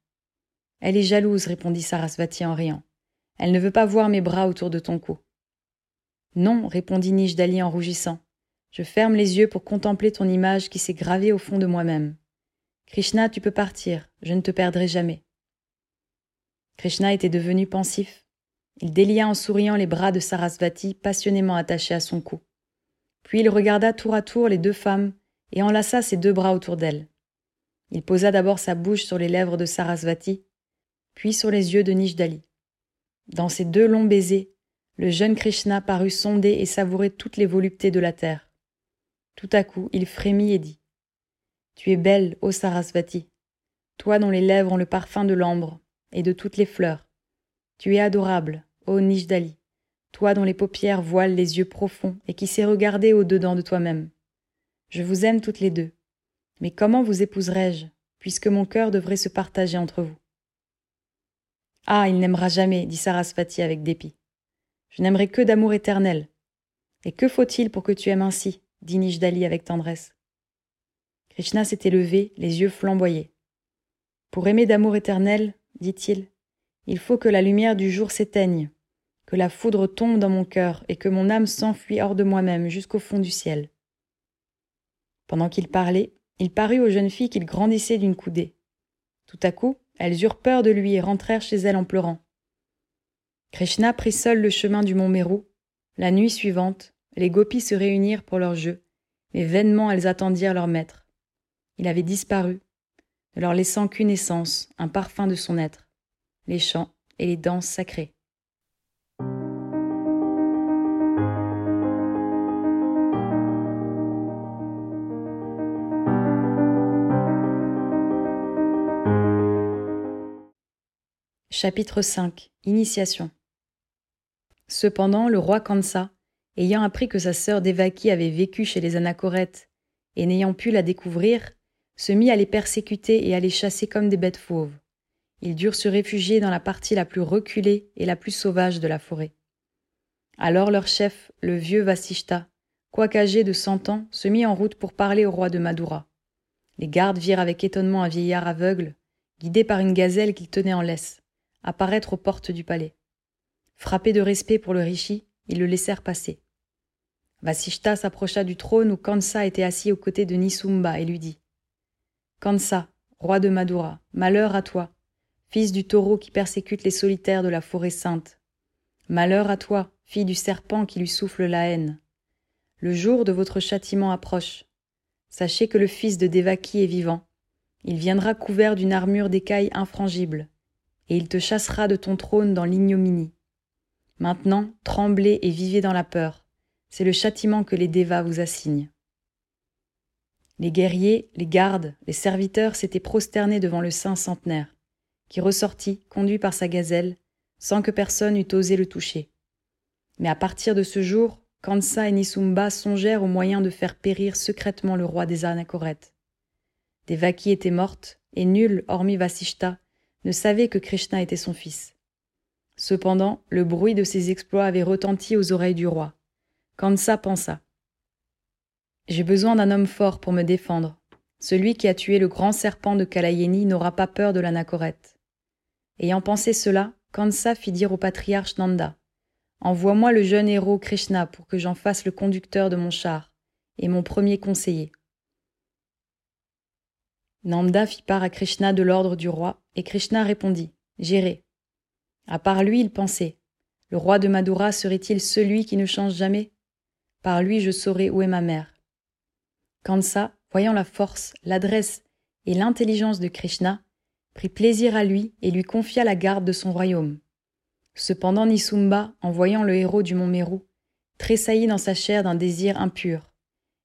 Elle est jalouse, répondit Sarasvati en riant. Elle ne veut pas voir mes bras autour de ton cou. Non, répondit Nishdali en rougissant. Je ferme les yeux pour contempler ton image qui s'est gravée au fond de moi-même. Krishna, tu peux partir, je ne te perdrai jamais. Krishna était devenu pensif. Il délia en souriant les bras de Sarasvati passionnément attachés à son cou. Puis il regarda tour à tour les deux femmes et enlaça ses deux bras autour d'elles. Il posa d'abord sa bouche sur les lèvres de Sarasvati, puis sur les yeux de Nishdali. Dans ces deux longs baisers, le jeune Krishna parut sonder et savourer toutes les voluptés de la terre. Tout à coup, il frémit et dit Tu es belle, ô Sarasvati, toi dont les lèvres ont le parfum de l'ambre et de toutes les fleurs. Tu es adorable, ô Nishdali, toi dont les paupières voilent les yeux profonds et qui sais regarder au-dedans de toi-même. Je vous aime toutes les deux. Mais comment vous épouserai-je, puisque mon cœur devrait se partager entre vous? Ah, il n'aimera jamais, dit Sarasvati avec dépit. Je n'aimerai que d'amour éternel. Et que faut-il pour que tu aimes ainsi dit Nishdali avec tendresse. Krishna s'était levé, les yeux flamboyés. Pour aimer d'amour éternel, dit-il, il faut que la lumière du jour s'éteigne, que la foudre tombe dans mon cœur et que mon âme s'enfuit hors de moi-même jusqu'au fond du ciel. Pendant qu'il parlait, il parut aux jeunes filles qu'il grandissait d'une coudée. Tout à coup, elles eurent peur de lui et rentrèrent chez elles en pleurant. Krishna prit seul le chemin du mont Meru. La nuit suivante, les gopis se réunirent pour leur jeu, mais vainement elles attendirent leur maître. Il avait disparu, ne leur laissant qu'une essence, un parfum de son être, les chants et les danses sacrées. Chapitre 5 Initiation Cependant, le roi Kansa, ayant appris que sa sœur Devaki avait vécu chez les Anachorètes, et n'ayant pu la découvrir, se mit à les persécuter et à les chasser comme des bêtes fauves. Ils durent se réfugier dans la partie la plus reculée et la plus sauvage de la forêt. Alors leur chef, le vieux Vasishta, quoique âgé de cent ans, se mit en route pour parler au roi de Madura. Les gardes virent avec étonnement un vieillard aveugle, guidé par une gazelle qu'il tenait en laisse, apparaître aux portes du palais. Frappés de respect pour le rishi, ils le laissèrent passer. Vasishta s'approcha du trône où Kansa était assis aux côtés de Nisumba et lui dit Kansa, roi de Madura, malheur à toi, fils du taureau qui persécute les solitaires de la forêt sainte. Malheur à toi, fille du serpent qui lui souffle la haine. Le jour de votre châtiment approche. Sachez que le fils de Devaki est vivant. Il viendra couvert d'une armure d'écailles infrangible, et il te chassera de ton trône dans l'ignominie. Maintenant, tremblez et vivez dans la peur. C'est le châtiment que les Devas vous assignent. Les guerriers, les gardes, les serviteurs s'étaient prosternés devant le saint centenaire, qui ressortit, conduit par sa gazelle, sans que personne eût osé le toucher. Mais à partir de ce jour, Kansa et Nisumba songèrent au moyen de faire périr secrètement le roi des Anachorètes. Devaki était morte, et nul, hormis Vasishta, ne savait que Krishna était son fils. Cependant, le bruit de ses exploits avait retenti aux oreilles du roi. Kansa pensa. J'ai besoin d'un homme fort pour me défendre. Celui qui a tué le grand serpent de Kalayeni n'aura pas peur de l'anachorète. Ayant pensé cela, Kansa fit dire au patriarche Nanda Envoie-moi le jeune héros Krishna pour que j'en fasse le conducteur de mon char et mon premier conseiller. Nanda fit part à Krishna de l'ordre du roi, et Krishna répondit J'irai. À part lui, il pensait Le roi de Madura serait-il celui qui ne change jamais? Par lui, je saurai où est ma mère. Kansa, voyant la force, l'adresse et l'intelligence de Krishna, prit plaisir à lui et lui confia la garde de son royaume. Cependant Nisumba, en voyant le héros du mont Meru, tressaillit dans sa chair d'un désir impur,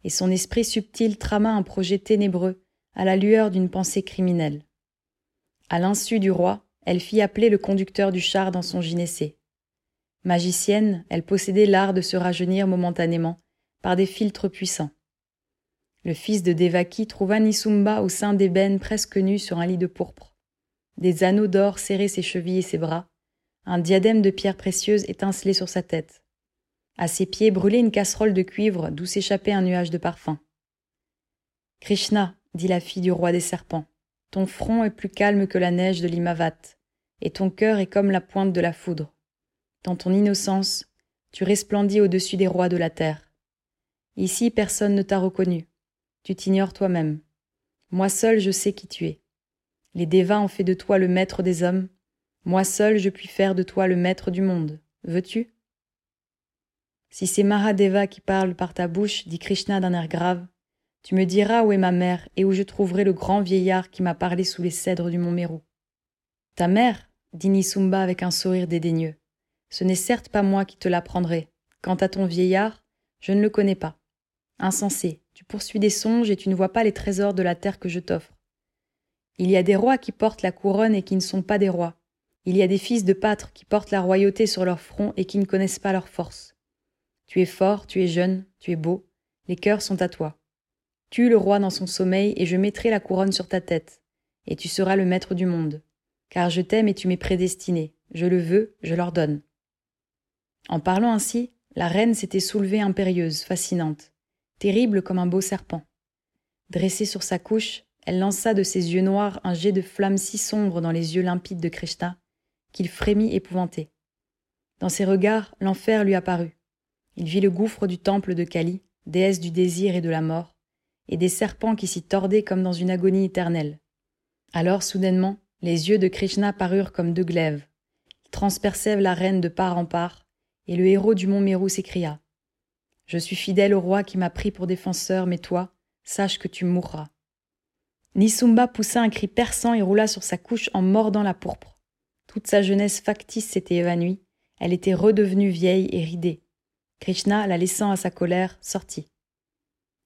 et son esprit subtil trama un projet ténébreux à la lueur d'une pensée criminelle. À l'insu du roi, elle fit appeler le conducteur du char dans son gynécée. Magicienne, elle possédait l'art de se rajeunir momentanément par des filtres puissants. Le fils de Devaki trouva Nisumba au sein d'ébène presque nu sur un lit de pourpre. Des anneaux d'or serraient ses chevilles et ses bras, un diadème de pierres précieuses étincelait sur sa tête. À ses pieds brûlait une casserole de cuivre d'où s'échappait un nuage de parfum. Krishna, dit la fille du roi des serpents, ton front est plus calme que la neige de l'Imavat, et ton cœur est comme la pointe de la foudre. Dans ton innocence, tu resplendis au-dessus des rois de la terre. Ici personne ne t'a reconnu, tu t'ignores toi-même. Moi seul je sais qui tu es. Les Devas ont fait de toi le maître des hommes. Moi seul je puis faire de toi le maître du monde. Veux-tu? Si c'est Mahadeva qui parle par ta bouche, dit Krishna d'un air grave, tu me diras où est ma mère et où je trouverai le grand vieillard qui m'a parlé sous les cèdres du mont Mérou. Ta mère, dit Nisumba avec un sourire dédaigneux. Ce n'est certes pas moi qui te l'apprendrai. Quant à ton vieillard, je ne le connais pas. Insensé, tu poursuis des songes et tu ne vois pas les trésors de la terre que je t'offre. Il y a des rois qui portent la couronne et qui ne sont pas des rois. Il y a des fils de pâtres qui portent la royauté sur leur front et qui ne connaissent pas leur force. Tu es fort, tu es jeune, tu es beau, les cœurs sont à toi. Tue le roi dans son sommeil, et je mettrai la couronne sur ta tête, et tu seras le maître du monde. Car je t'aime et tu m'es prédestiné. Je le veux, je l'ordonne. En parlant ainsi, la reine s'était soulevée impérieuse, fascinante, terrible comme un beau serpent. Dressée sur sa couche, elle lança de ses yeux noirs un jet de flamme si sombre dans les yeux limpides de Krishna qu'il frémit épouvanté. Dans ses regards, l'enfer lui apparut. Il vit le gouffre du temple de Kali, déesse du désir et de la mort, et des serpents qui s'y tordaient comme dans une agonie éternelle. Alors, soudainement, les yeux de Krishna parurent comme deux glaives. Ils la reine de part en part, et le héros du mont Mérou s'écria. Je suis fidèle au roi qui m'a pris pour défenseur, mais toi, sache que tu mourras. Nisumba poussa un cri perçant et roula sur sa couche en mordant la pourpre. Toute sa jeunesse factice s'était évanouie, elle était redevenue vieille et ridée. Krishna, la laissant à sa colère, sortit.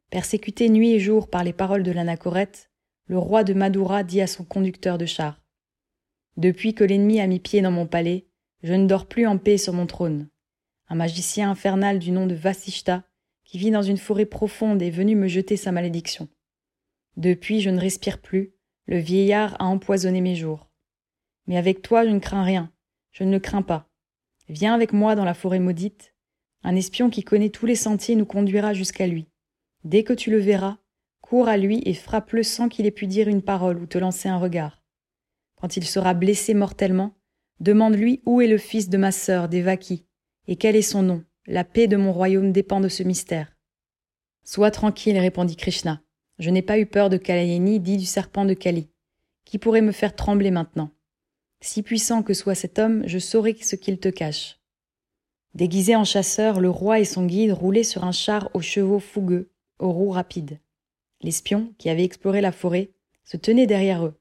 Persécuté nuit et jour par les paroles de l'anachorète, le roi de Madura dit à son conducteur de char Depuis que l'ennemi a mis pied dans mon palais, je ne dors plus en paix sur mon trône. Un magicien infernal du nom de Vasishta, qui vit dans une forêt profonde, est venu me jeter sa malédiction. Depuis, je ne respire plus, le vieillard a empoisonné mes jours. Mais avec toi, je ne crains rien, je ne le crains pas. Viens avec moi dans la forêt maudite, un espion qui connaît tous les sentiers nous conduira jusqu'à lui. Dès que tu le verras, cours à lui et frappe-le sans qu'il ait pu dire une parole ou te lancer un regard. Quand il sera blessé mortellement, demande-lui où est le fils de ma sœur, Devaki, et quel est son nom. La paix de mon royaume dépend de ce mystère. Sois tranquille, répondit Krishna. Je n'ai pas eu peur de Kalayeni dit du serpent de Kali. Qui pourrait me faire trembler maintenant? Si puissant que soit cet homme, je saurai ce qu'il te cache. Déguisé en chasseur, le roi et son guide roulaient sur un char aux chevaux fougueux, aux roues rapides. L'espion, qui avait exploré la forêt, se tenait derrière eux.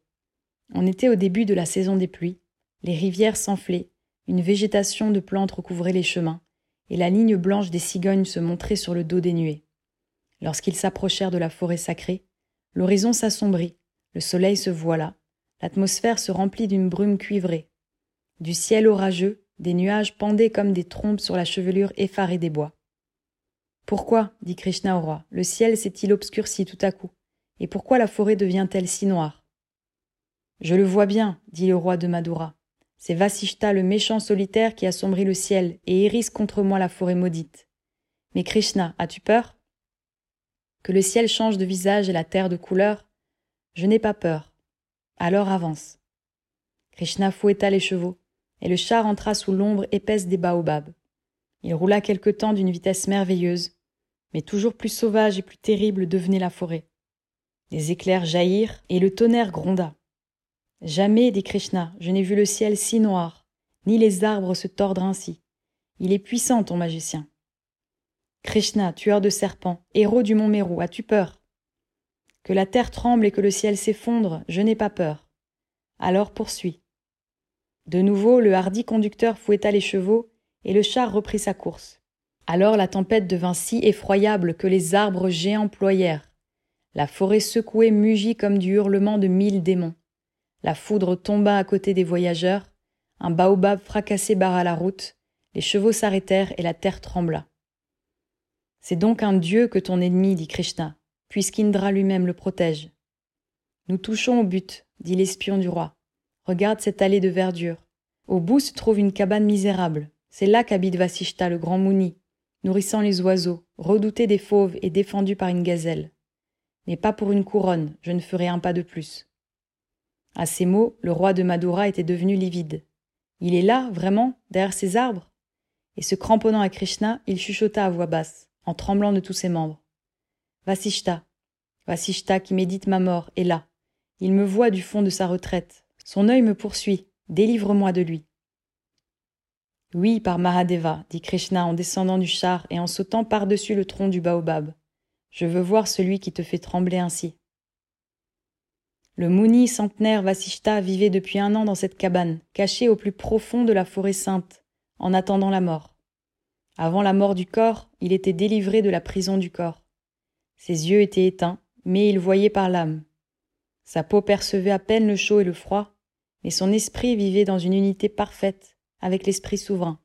On était au début de la saison des pluies, les rivières s'enflaient, une végétation de plantes recouvrait les chemins, et la ligne blanche des cigognes se montrait sur le dos des nuées. Lorsqu'ils s'approchèrent de la forêt sacrée, l'horizon s'assombrit, le soleil se voila, l'atmosphère se remplit d'une brume cuivrée. Du ciel orageux, des nuages pendaient comme des trompes sur la chevelure effarée des bois. Pourquoi, dit Krishna au roi, le ciel s'est-il obscurci tout à coup? Et pourquoi la forêt devient-elle si noire? Je le vois bien, dit le roi de Madura. C'est Vasishta le méchant solitaire qui assombrit le ciel et hérisse contre moi la forêt maudite. Mais Krishna, as-tu peur? Que le ciel change de visage et la terre de couleur? Je n'ai pas peur. Alors avance. Krishna fouetta les chevaux et le char entra sous l'ombre épaisse des baobabs. Il roula quelque temps d'une vitesse merveilleuse, mais toujours plus sauvage et plus terrible devenait la forêt. Des éclairs jaillirent et le tonnerre gronda. Jamais, dit Krishna, je n'ai vu le ciel si noir, ni les arbres se tordre ainsi. Il est puissant, ton magicien. Krishna, tueur de serpents, héros du mont Mérou, as-tu peur? Que la terre tremble et que le ciel s'effondre, je n'ai pas peur. Alors poursuis. De nouveau, le hardi conducteur fouetta les chevaux, et le char reprit sa course. Alors la tempête devint si effroyable que les arbres géants ployèrent. La forêt secouée mugit comme du hurlement de mille démons. La foudre tomba à côté des voyageurs, un baobab fracassé barra la route, les chevaux s'arrêtèrent et la terre trembla. C'est donc un dieu que ton ennemi, dit Krishna, puisqu'Indra lui-même le protège. Nous touchons au but, dit l'espion du roi. Regarde cette allée de verdure. Au bout se trouve une cabane misérable. C'est là qu'habite Vasishta, le grand Mouni, nourrissant les oiseaux, redouté des fauves et défendu par une gazelle. Mais pas pour une couronne, je ne ferai un pas de plus. À ces mots, le roi de Madura était devenu livide. Il est là, vraiment, derrière ces arbres? Et se cramponnant à Krishna, il chuchota à voix basse, en tremblant de tous ses membres. Vasishta, Vasishta qui médite ma mort, est là. Il me voit du fond de sa retraite. Son œil me poursuit. Délivre-moi de lui. Oui, par Mahadeva, dit Krishna en descendant du char et en sautant par-dessus le tronc du baobab. Je veux voir celui qui te fait trembler ainsi. Le Mouni centenaire Vasishta vivait depuis un an dans cette cabane, caché au plus profond de la forêt sainte, en attendant la mort. Avant la mort du corps, il était délivré de la prison du corps. Ses yeux étaient éteints, mais il voyait par l'âme. Sa peau percevait à peine le chaud et le froid, mais son esprit vivait dans une unité parfaite avec l'esprit souverain.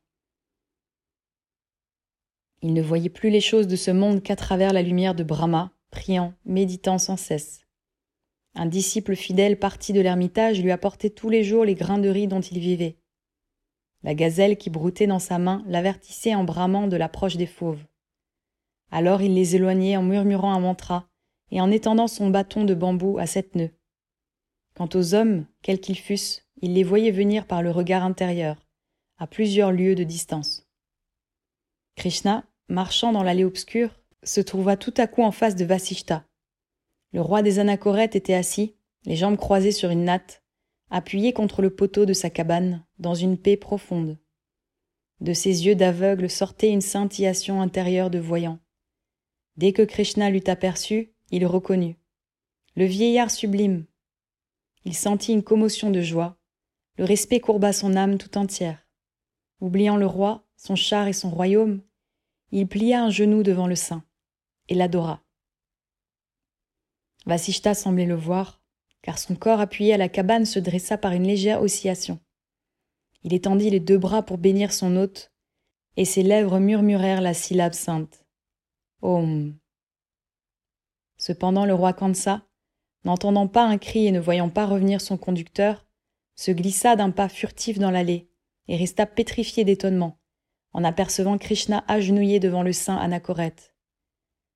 Il ne voyait plus les choses de ce monde qu'à travers la lumière de Brahma, priant, méditant sans cesse. Un disciple fidèle parti de l'ermitage lui apportait tous les jours les grains de riz dont il vivait. La gazelle qui broutait dans sa main l'avertissait en bramant de l'approche des fauves. Alors il les éloignait en murmurant un mantra et en étendant son bâton de bambou à sept nœuds. Quant aux hommes, quels qu'ils fussent, il les voyait venir par le regard intérieur, à plusieurs lieues de distance. Krishna, marchant dans l'allée obscure, se trouva tout à coup en face de Vasishta. Le roi des anachorètes était assis, les jambes croisées sur une natte, appuyé contre le poteau de sa cabane, dans une paix profonde. De ses yeux d'aveugle sortait une scintillation intérieure de voyant. Dès que Krishna l'eut aperçu, il reconnut. Le vieillard sublime, il sentit une commotion de joie. Le respect courba son âme tout entière. Oubliant le roi, son char et son royaume, il plia un genou devant le saint et l'adora. Vasishta semblait le voir, car son corps appuyé à la cabane se dressa par une légère oscillation. Il étendit les deux bras pour bénir son hôte, et ses lèvres murmurèrent la syllabe sainte. Om. Cependant le roi Kansa, n'entendant pas un cri et ne voyant pas revenir son conducteur, se glissa d'un pas furtif dans l'allée et resta pétrifié d'étonnement en apercevant Krishna agenouillé devant le saint Anachorète.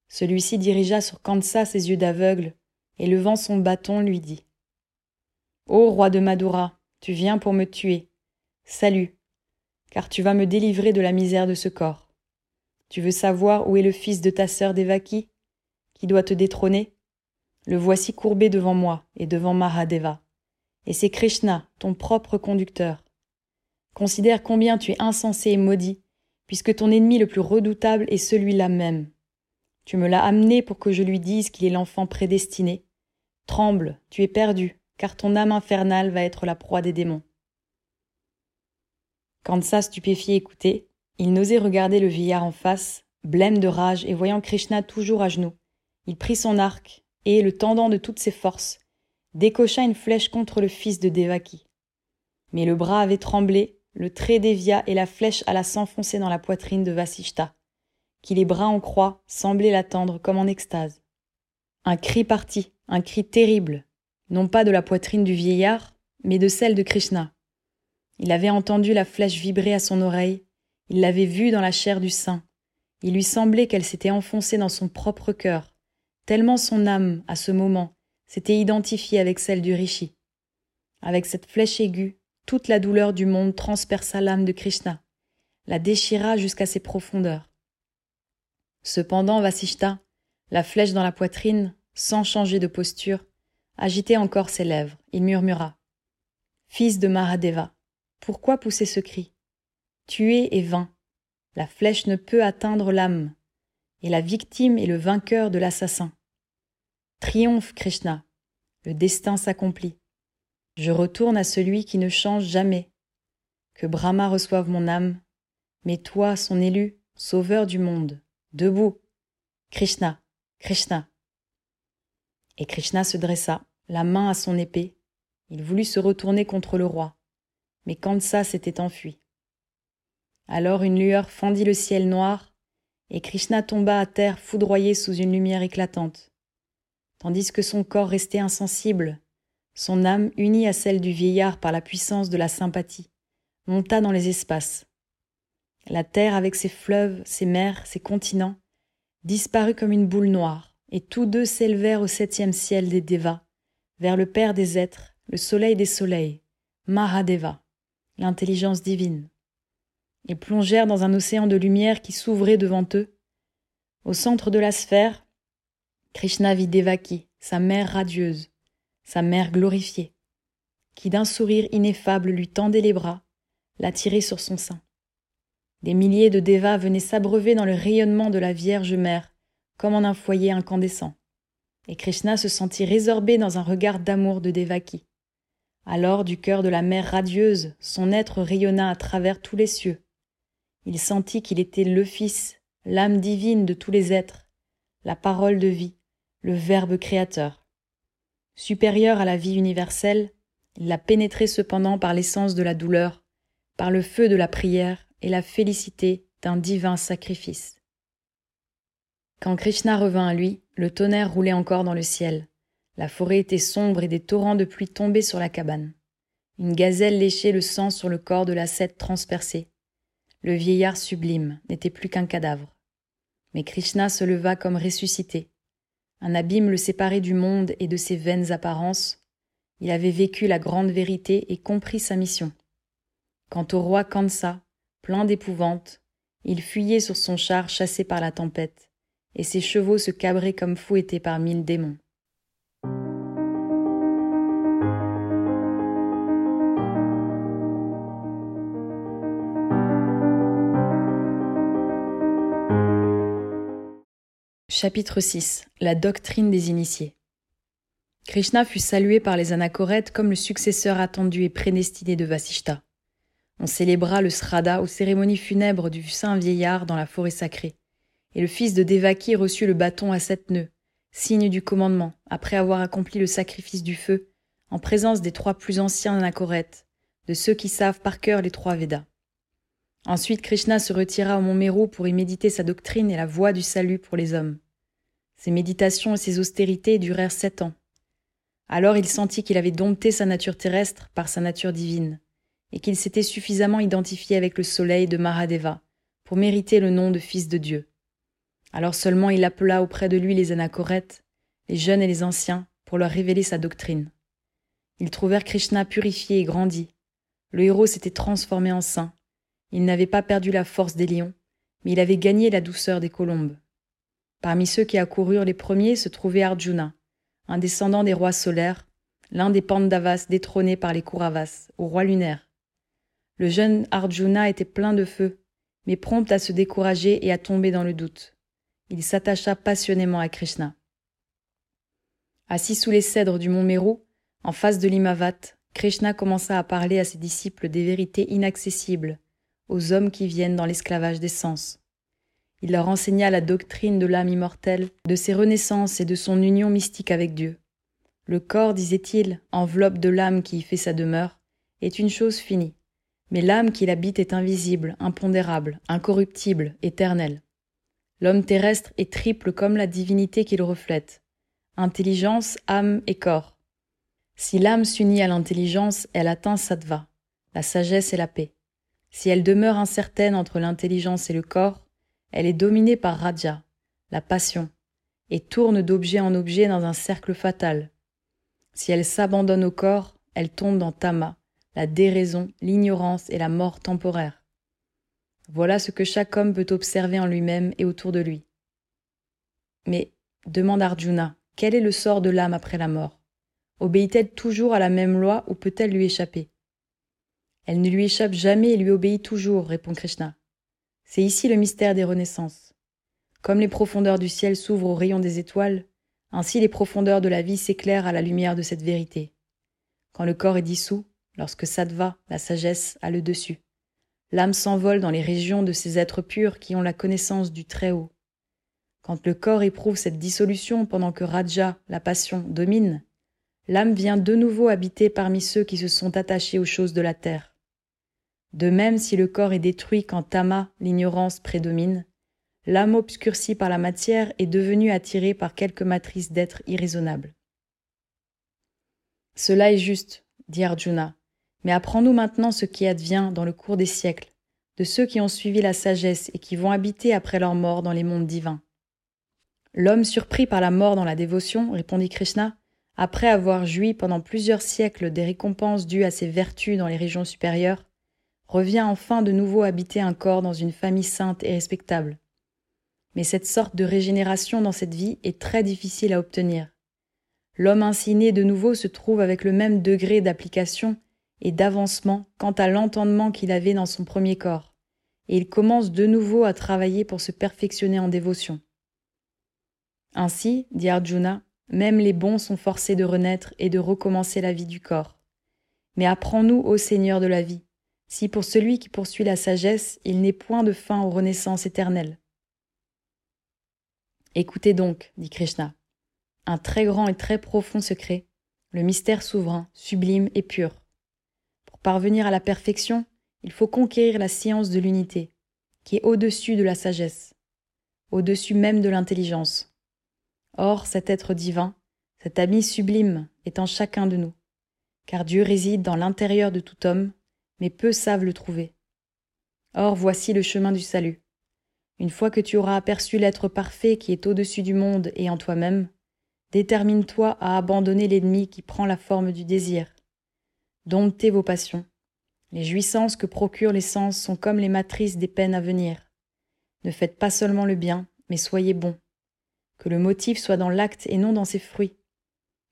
Celui-ci dirigea sur Kansa ses yeux d'aveugle et levant son bâton lui dit Ô roi de Madura, tu viens pour me tuer. Salut, car tu vas me délivrer de la misère de ce corps. Tu veux savoir où est le fils de ta sœur Devaki, qui doit te détrôner? Le voici courbé devant moi et devant Mahadeva. Et c'est Krishna, ton propre conducteur. Considère combien tu es insensé et maudit, puisque ton ennemi le plus redoutable est celui-là même. Tu me l'as amené pour que je lui dise qu'il est l'enfant prédestiné. Tremble, tu es perdu, car ton âme infernale va être la proie des démons. Kansa, stupéfié, écoutait. Il n'osait regarder le vieillard en face, blême de rage et voyant Krishna toujours à genoux. Il prit son arc et, le tendant de toutes ses forces, décocha une flèche contre le fils de Devaki. Mais le bras avait tremblé, le trait dévia et la flèche alla s'enfoncer dans la poitrine de Vasishta, qui les bras en croix semblaient l'attendre comme en extase. Un cri partit, un cri terrible, non pas de la poitrine du vieillard, mais de celle de Krishna. Il avait entendu la flèche vibrer à son oreille, il l'avait vue dans la chair du sein, il lui semblait qu'elle s'était enfoncée dans son propre cœur, tellement son âme, à ce moment, s'était identifiée avec celle du rishi. Avec cette flèche aiguë, toute la douleur du monde transperça l'âme de Krishna, la déchira jusqu'à ses profondeurs. Cependant, Vasishta, la flèche dans la poitrine, sans changer de posture, agitait encore ses lèvres. Il murmura. Fils de Mahadeva, pourquoi pousser ce cri? Tuer est vain. La flèche ne peut atteindre l'âme, et la victime est le vainqueur de l'assassin. Triomphe, Krishna. Le destin s'accomplit. Je retourne à celui qui ne change jamais. Que Brahma reçoive mon âme, mais toi, son élu, sauveur du monde, debout. Krishna, Krishna. Et Krishna se dressa, la main à son épée. Il voulut se retourner contre le roi, mais Kansa s'était enfui. Alors une lueur fendit le ciel noir, et Krishna tomba à terre foudroyé sous une lumière éclatante tandis que son corps restait insensible, son âme, unie à celle du vieillard par la puissance de la sympathie, monta dans les espaces. La terre avec ses fleuves, ses mers, ses continents, disparut comme une boule noire, et tous deux s'élevèrent au septième ciel des Devas, vers le Père des êtres, le soleil des soleils, Mahadeva, l'intelligence divine. Ils plongèrent dans un océan de lumière qui s'ouvrait devant eux. Au centre de la sphère, Krishna vit Devaki, sa mère radieuse, sa mère glorifiée, qui d'un sourire ineffable lui tendait les bras, l'attirait sur son sein. Des milliers de Devas venaient s'abreuver dans le rayonnement de la Vierge Mère, comme en un foyer incandescent. Et Krishna se sentit résorbé dans un regard d'amour de Devaki. Alors, du cœur de la mère radieuse, son être rayonna à travers tous les cieux. Il sentit qu'il était le Fils, l'âme divine de tous les êtres, la parole de vie, le Verbe créateur. Supérieur à la vie universelle, Il l'a pénétré cependant par l'essence de la douleur, par le feu de la prière et la félicité d'un divin sacrifice. Quand Krishna revint à lui, le tonnerre roulait encore dans le ciel. La forêt était sombre et des torrents de pluie tombaient sur la cabane. Une gazelle léchait le sang sur le corps de l'ascète transpercé. Le vieillard sublime n'était plus qu'un cadavre. Mais Krishna se leva comme ressuscité. Un abîme le séparait du monde et de ses vaines apparences. Il avait vécu la grande vérité et compris sa mission. Quant au roi Kansa, plein d'épouvante, il fuyait sur son char chassé par la tempête, et ses chevaux se cabraient comme fouettés par mille démons. Chapitre 6 La doctrine des initiés Krishna fut salué par les anachorètes comme le successeur attendu et prédestiné de Vasishta. On célébra le Srada aux cérémonies funèbres du saint vieillard dans la forêt sacrée, et le fils de Devaki reçut le bâton à sept nœuds, signe du commandement, après avoir accompli le sacrifice du feu, en présence des trois plus anciens anachorètes, de ceux qui savent par cœur les trois Védas. Ensuite, Krishna se retira au mont Meru pour y méditer sa doctrine et la voie du salut pour les hommes. Ses méditations et ses austérités durèrent sept ans. Alors il sentit qu'il avait dompté sa nature terrestre par sa nature divine, et qu'il s'était suffisamment identifié avec le soleil de Maradeva pour mériter le nom de fils de Dieu. Alors seulement il appela auprès de lui les anachorètes, les jeunes et les anciens, pour leur révéler sa doctrine. Ils trouvèrent Krishna purifié et grandi. Le héros s'était transformé en saint. Il n'avait pas perdu la force des lions, mais il avait gagné la douceur des colombes. Parmi ceux qui accoururent les premiers se trouvait Arjuna, un descendant des rois solaires, l'un des Pandavas détrônés par les Kauravas, au roi lunaire. Le jeune Arjuna était plein de feu, mais prompt à se décourager et à tomber dans le doute. Il s'attacha passionnément à Krishna. Assis sous les cèdres du mont Meru, en face de l'Imavat, Krishna commença à parler à ses disciples des vérités inaccessibles, aux hommes qui viennent dans l'esclavage des sens. Il leur enseigna la doctrine de l'âme immortelle, de ses renaissances et de son union mystique avec Dieu. Le corps, disait-il, enveloppe de l'âme qui y fait sa demeure, est une chose finie. Mais l'âme qui l'habite est invisible, impondérable, incorruptible, éternelle. L'homme terrestre est triple comme la divinité qu'il reflète. Intelligence, âme et corps. Si l'âme s'unit à l'intelligence, elle atteint sattva, la sagesse et la paix. Si elle demeure incertaine entre l'intelligence et le corps, elle est dominée par Raja, la passion, et tourne d'objet en objet dans un cercle fatal. Si elle s'abandonne au corps, elle tombe dans Tama, la déraison, l'ignorance et la mort temporaire. Voilà ce que chaque homme peut observer en lui-même et autour de lui. Mais, demande Arjuna, quel est le sort de l'âme après la mort? Obéit-elle toujours à la même loi ou peut-elle lui échapper? Elle ne lui échappe jamais et lui obéit toujours, répond Krishna. C'est ici le mystère des renaissances. Comme les profondeurs du ciel s'ouvrent aux rayons des étoiles, ainsi les profondeurs de la vie s'éclairent à la lumière de cette vérité. Quand le corps est dissous, lorsque Sattva, la sagesse, a le dessus, l'âme s'envole dans les régions de ces êtres purs qui ont la connaissance du Très-Haut. Quand le corps éprouve cette dissolution pendant que Raja, la passion, domine, l'âme vient de nouveau habiter parmi ceux qui se sont attachés aux choses de la terre. De même, si le corps est détruit quand Tama, l'ignorance, prédomine, l'âme obscurcie par la matière est devenue attirée par quelque matrice d'être irraisonnable. Cela est juste, dit Arjuna, mais apprends-nous maintenant ce qui advient dans le cours des siècles, de ceux qui ont suivi la sagesse et qui vont habiter après leur mort dans les mondes divins. L'homme surpris par la mort dans la dévotion, répondit Krishna, après avoir joui pendant plusieurs siècles des récompenses dues à ses vertus dans les régions supérieures, revient enfin de nouveau habiter un corps dans une famille sainte et respectable. Mais cette sorte de régénération dans cette vie est très difficile à obtenir. L'homme ainsi né de nouveau se trouve avec le même degré d'application et d'avancement quant à l'entendement qu'il avait dans son premier corps, et il commence de nouveau à travailler pour se perfectionner en dévotion. Ainsi, dit Arjuna, même les bons sont forcés de renaître et de recommencer la vie du corps. Mais apprends-nous, ô Seigneur de la vie, si pour celui qui poursuit la sagesse, il n'est point de fin aux renaissances éternelles. Écoutez donc, dit Krishna, un très grand et très profond secret, le mystère souverain, sublime et pur. Pour parvenir à la perfection, il faut conquérir la science de l'unité, qui est au-dessus de la sagesse, au-dessus même de l'intelligence. Or, cet être divin, cet ami sublime, est en chacun de nous, car Dieu réside dans l'intérieur de tout homme, mais peu savent le trouver. Or, voici le chemin du salut. Une fois que tu auras aperçu l'être parfait qui est au-dessus du monde et en toi-même, détermine-toi à abandonner l'ennemi qui prend la forme du désir. Domptez vos passions. Les jouissances que procurent les sens sont comme les matrices des peines à venir. Ne faites pas seulement le bien, mais soyez bon. Que le motif soit dans l'acte et non dans ses fruits.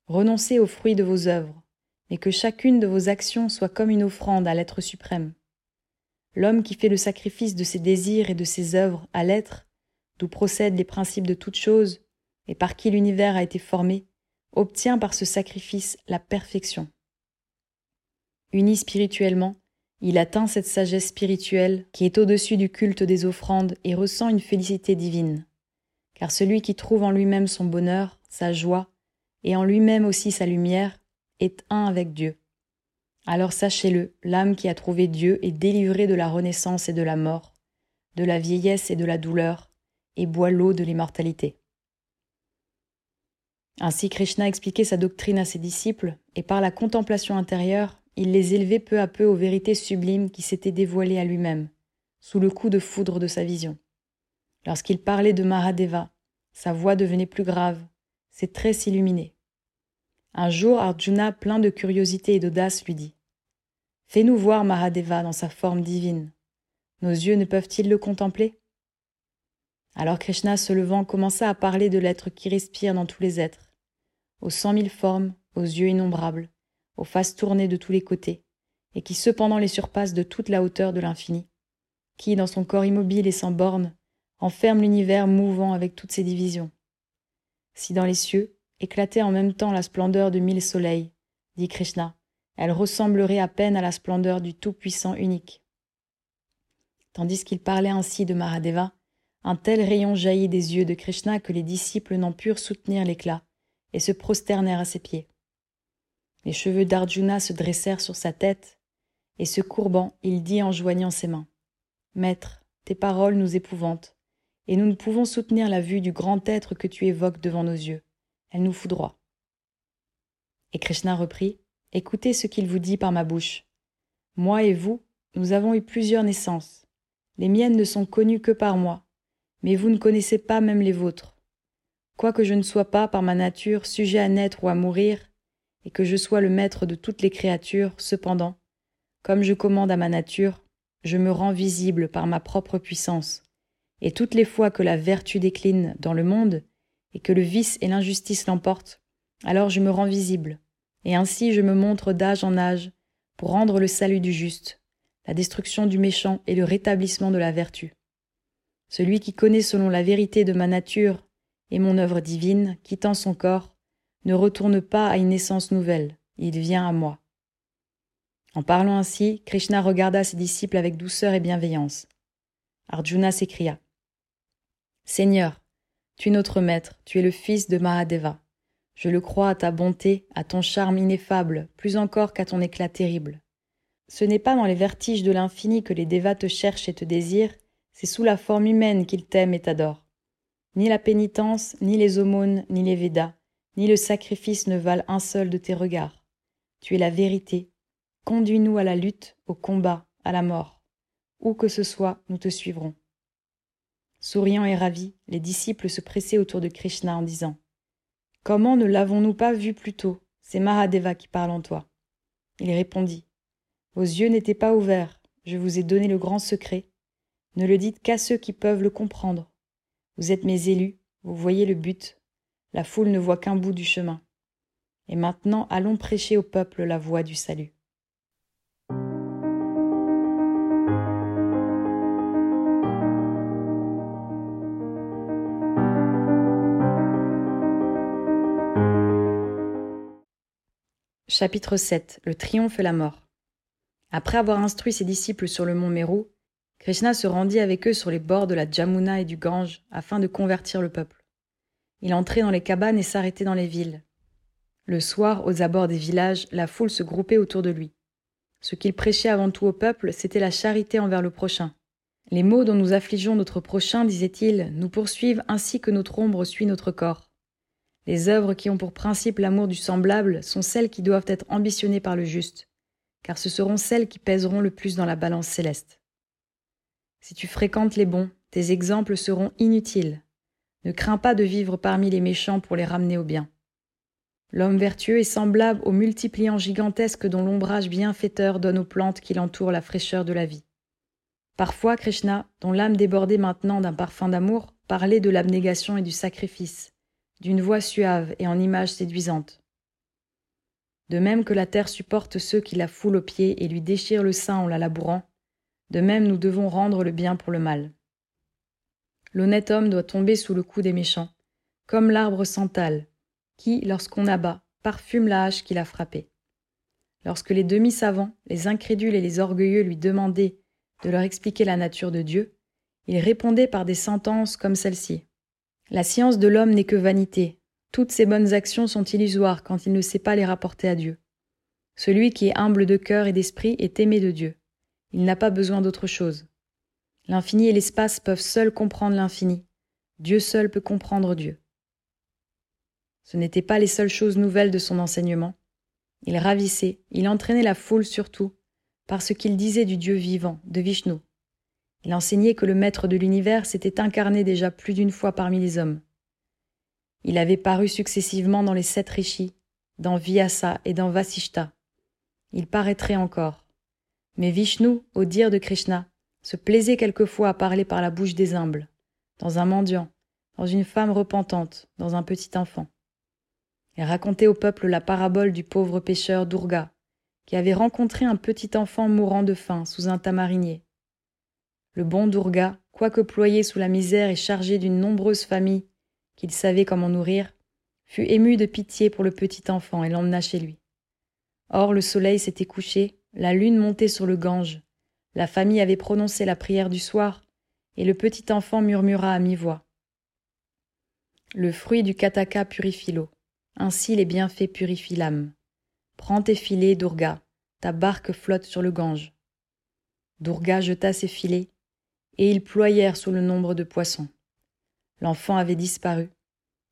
Renoncez aux fruits de vos œuvres, mais que chacune de vos actions soit comme une offrande à l'être suprême. L'homme qui fait le sacrifice de ses désirs et de ses œuvres à l'être, d'où procèdent les principes de toutes choses, et par qui l'univers a été formé, obtient par ce sacrifice la perfection. Uni spirituellement, il atteint cette sagesse spirituelle qui est au-dessus du culte des offrandes et ressent une félicité divine. Car celui qui trouve en lui-même son bonheur, sa joie, et en lui-même aussi sa lumière, est un avec Dieu. Alors sachez-le, l'âme qui a trouvé Dieu est délivrée de la renaissance et de la mort, de la vieillesse et de la douleur, et boit l'eau de l'immortalité. Ainsi Krishna expliquait sa doctrine à ses disciples, et par la contemplation intérieure, il les élevait peu à peu aux vérités sublimes qui s'étaient dévoilées à lui-même, sous le coup de foudre de sa vision. Lorsqu'il parlait de Mahadeva, sa voix devenait plus grave, ses traits s'illuminaient. Un jour, Arjuna, plein de curiosité et d'audace, lui dit Fais-nous voir Mahadeva dans sa forme divine. Nos yeux ne peuvent-ils le contempler? Alors Krishna, se levant, commença à parler de l'être qui respire dans tous les êtres, aux cent mille formes, aux yeux innombrables, aux faces tournées de tous les côtés, et qui cependant les surpasse de toute la hauteur de l'infini, qui, dans son corps immobile et sans bornes, enferme l'univers mouvant avec toutes ses divisions. Si dans les cieux, éclatait en même temps la splendeur de mille soleils, dit Krishna. Elle ressemblerait à peine à la splendeur du Tout-Puissant unique. Tandis qu'il parlait ainsi de Mahadeva, un tel rayon jaillit des yeux de Krishna que les disciples n'en purent soutenir l'éclat et se prosternèrent à ses pieds. Les cheveux d'Arjuna se dressèrent sur sa tête, et se courbant, il dit en joignant ses mains Maître, tes paroles nous épouvantent, et nous ne pouvons soutenir la vue du grand être que tu évoques devant nos yeux elle nous foudroie. Et Krishna reprit Écoutez ce qu'il vous dit par ma bouche. Moi et vous, nous avons eu plusieurs naissances. Les miennes ne sont connues que par moi, mais vous ne connaissez pas même les vôtres. Quoique je ne sois pas, par ma nature, sujet à naître ou à mourir, et que je sois le maître de toutes les créatures, cependant, comme je commande à ma nature, je me rends visible par ma propre puissance, et toutes les fois que la vertu décline dans le monde, et que le vice et l'injustice l'emportent, alors je me rends visible, et ainsi je me montre d'âge en âge, pour rendre le salut du juste, la destruction du méchant et le rétablissement de la vertu. Celui qui connaît selon la vérité de ma nature et mon œuvre divine, quittant son corps, ne retourne pas à une naissance nouvelle, il vient à moi. En parlant ainsi, Krishna regarda ses disciples avec douceur et bienveillance. Arjuna s'écria Seigneur, tu es notre maître, tu es le fils de Mahadeva. Je le crois à ta bonté, à ton charme ineffable, plus encore qu'à ton éclat terrible. Ce n'est pas dans les vertiges de l'infini que les dévas te cherchent et te désirent, c'est sous la forme humaine qu'ils t'aiment et t'adorent. Ni la pénitence, ni les aumônes, ni les Védas, ni le sacrifice ne valent un seul de tes regards. Tu es la vérité. Conduis-nous à la lutte, au combat, à la mort. Où que ce soit, nous te suivrons. Souriant et ravis, les disciples se pressaient autour de Krishna en disant Comment ne l'avons-nous pas vu plus tôt? C'est Mahadeva qui parle en toi. Il répondit Vos yeux n'étaient pas ouverts, je vous ai donné le grand secret. Ne le dites qu'à ceux qui peuvent le comprendre. Vous êtes mes élus, vous voyez le but. La foule ne voit qu'un bout du chemin. Et maintenant allons prêcher au peuple la voie du salut. Chapitre 7 Le triomphe et la mort. Après avoir instruit ses disciples sur le mont Meru, Krishna se rendit avec eux sur les bords de la Jamuna et du Gange afin de convertir le peuple. Il entrait dans les cabanes et s'arrêtait dans les villes. Le soir, aux abords des villages, la foule se groupait autour de lui. Ce qu'il prêchait avant tout au peuple, c'était la charité envers le prochain. Les maux dont nous affligeons notre prochain, disait-il, nous poursuivent ainsi que notre ombre suit notre corps. Les œuvres qui ont pour principe l'amour du semblable sont celles qui doivent être ambitionnées par le juste, car ce seront celles qui pèseront le plus dans la balance céleste. Si tu fréquentes les bons, tes exemples seront inutiles. Ne crains pas de vivre parmi les méchants pour les ramener au bien. L'homme vertueux est semblable au multipliant gigantesque dont l'ombrage bienfaiteur donne aux plantes qui l'entourent la fraîcheur de la vie. Parfois, Krishna, dont l'âme débordait maintenant d'un parfum d'amour, parlait de l'abnégation et du sacrifice, d'une voix suave et en images séduisantes. De même que la terre supporte ceux qui la foulent aux pieds et lui déchirent le sein en la labourant, de même nous devons rendre le bien pour le mal. L'honnête homme doit tomber sous le coup des méchants, comme l'arbre santal, qui, lorsqu'on abat, parfume la hache qui l'a frappé. Lorsque les demi-savants, les incrédules et les orgueilleux lui demandaient de leur expliquer la nature de Dieu, il répondait par des sentences comme celle-ci. La science de l'homme n'est que vanité. Toutes ses bonnes actions sont illusoires quand il ne sait pas les rapporter à Dieu. Celui qui est humble de cœur et d'esprit est aimé de Dieu. Il n'a pas besoin d'autre chose. L'infini et l'espace peuvent seuls comprendre l'infini. Dieu seul peut comprendre Dieu. Ce n'étaient pas les seules choses nouvelles de son enseignement. Il ravissait, il entraînait la foule surtout, par ce qu'il disait du Dieu vivant, de Vishnu, il enseignait que le maître de l'univers s'était incarné déjà plus d'une fois parmi les hommes. Il avait paru successivement dans les sept rishis, dans Vyasa et dans Vasishta. Il paraîtrait encore. Mais Vishnu, au dire de Krishna, se plaisait quelquefois à parler par la bouche des humbles, dans un mendiant, dans une femme repentante, dans un petit enfant. Il racontait au peuple la parabole du pauvre pêcheur Durga, qui avait rencontré un petit enfant mourant de faim sous un tamarinier. Le bon Durga, quoique ployé sous la misère et chargé d'une nombreuse famille qu'il savait comment nourrir, fut ému de pitié pour le petit enfant et l'emmena chez lui. Or le soleil s'était couché, la lune montait sur le Gange, la famille avait prononcé la prière du soir, et le petit enfant murmura à mi-voix. Le fruit du kataka purifie l'eau, ainsi les bienfaits purifient l'âme. Prends tes filets, Durga, ta barque flotte sur le Gange. Durga jeta ses filets, et ils ployèrent sous le nombre de poissons. L'enfant avait disparu.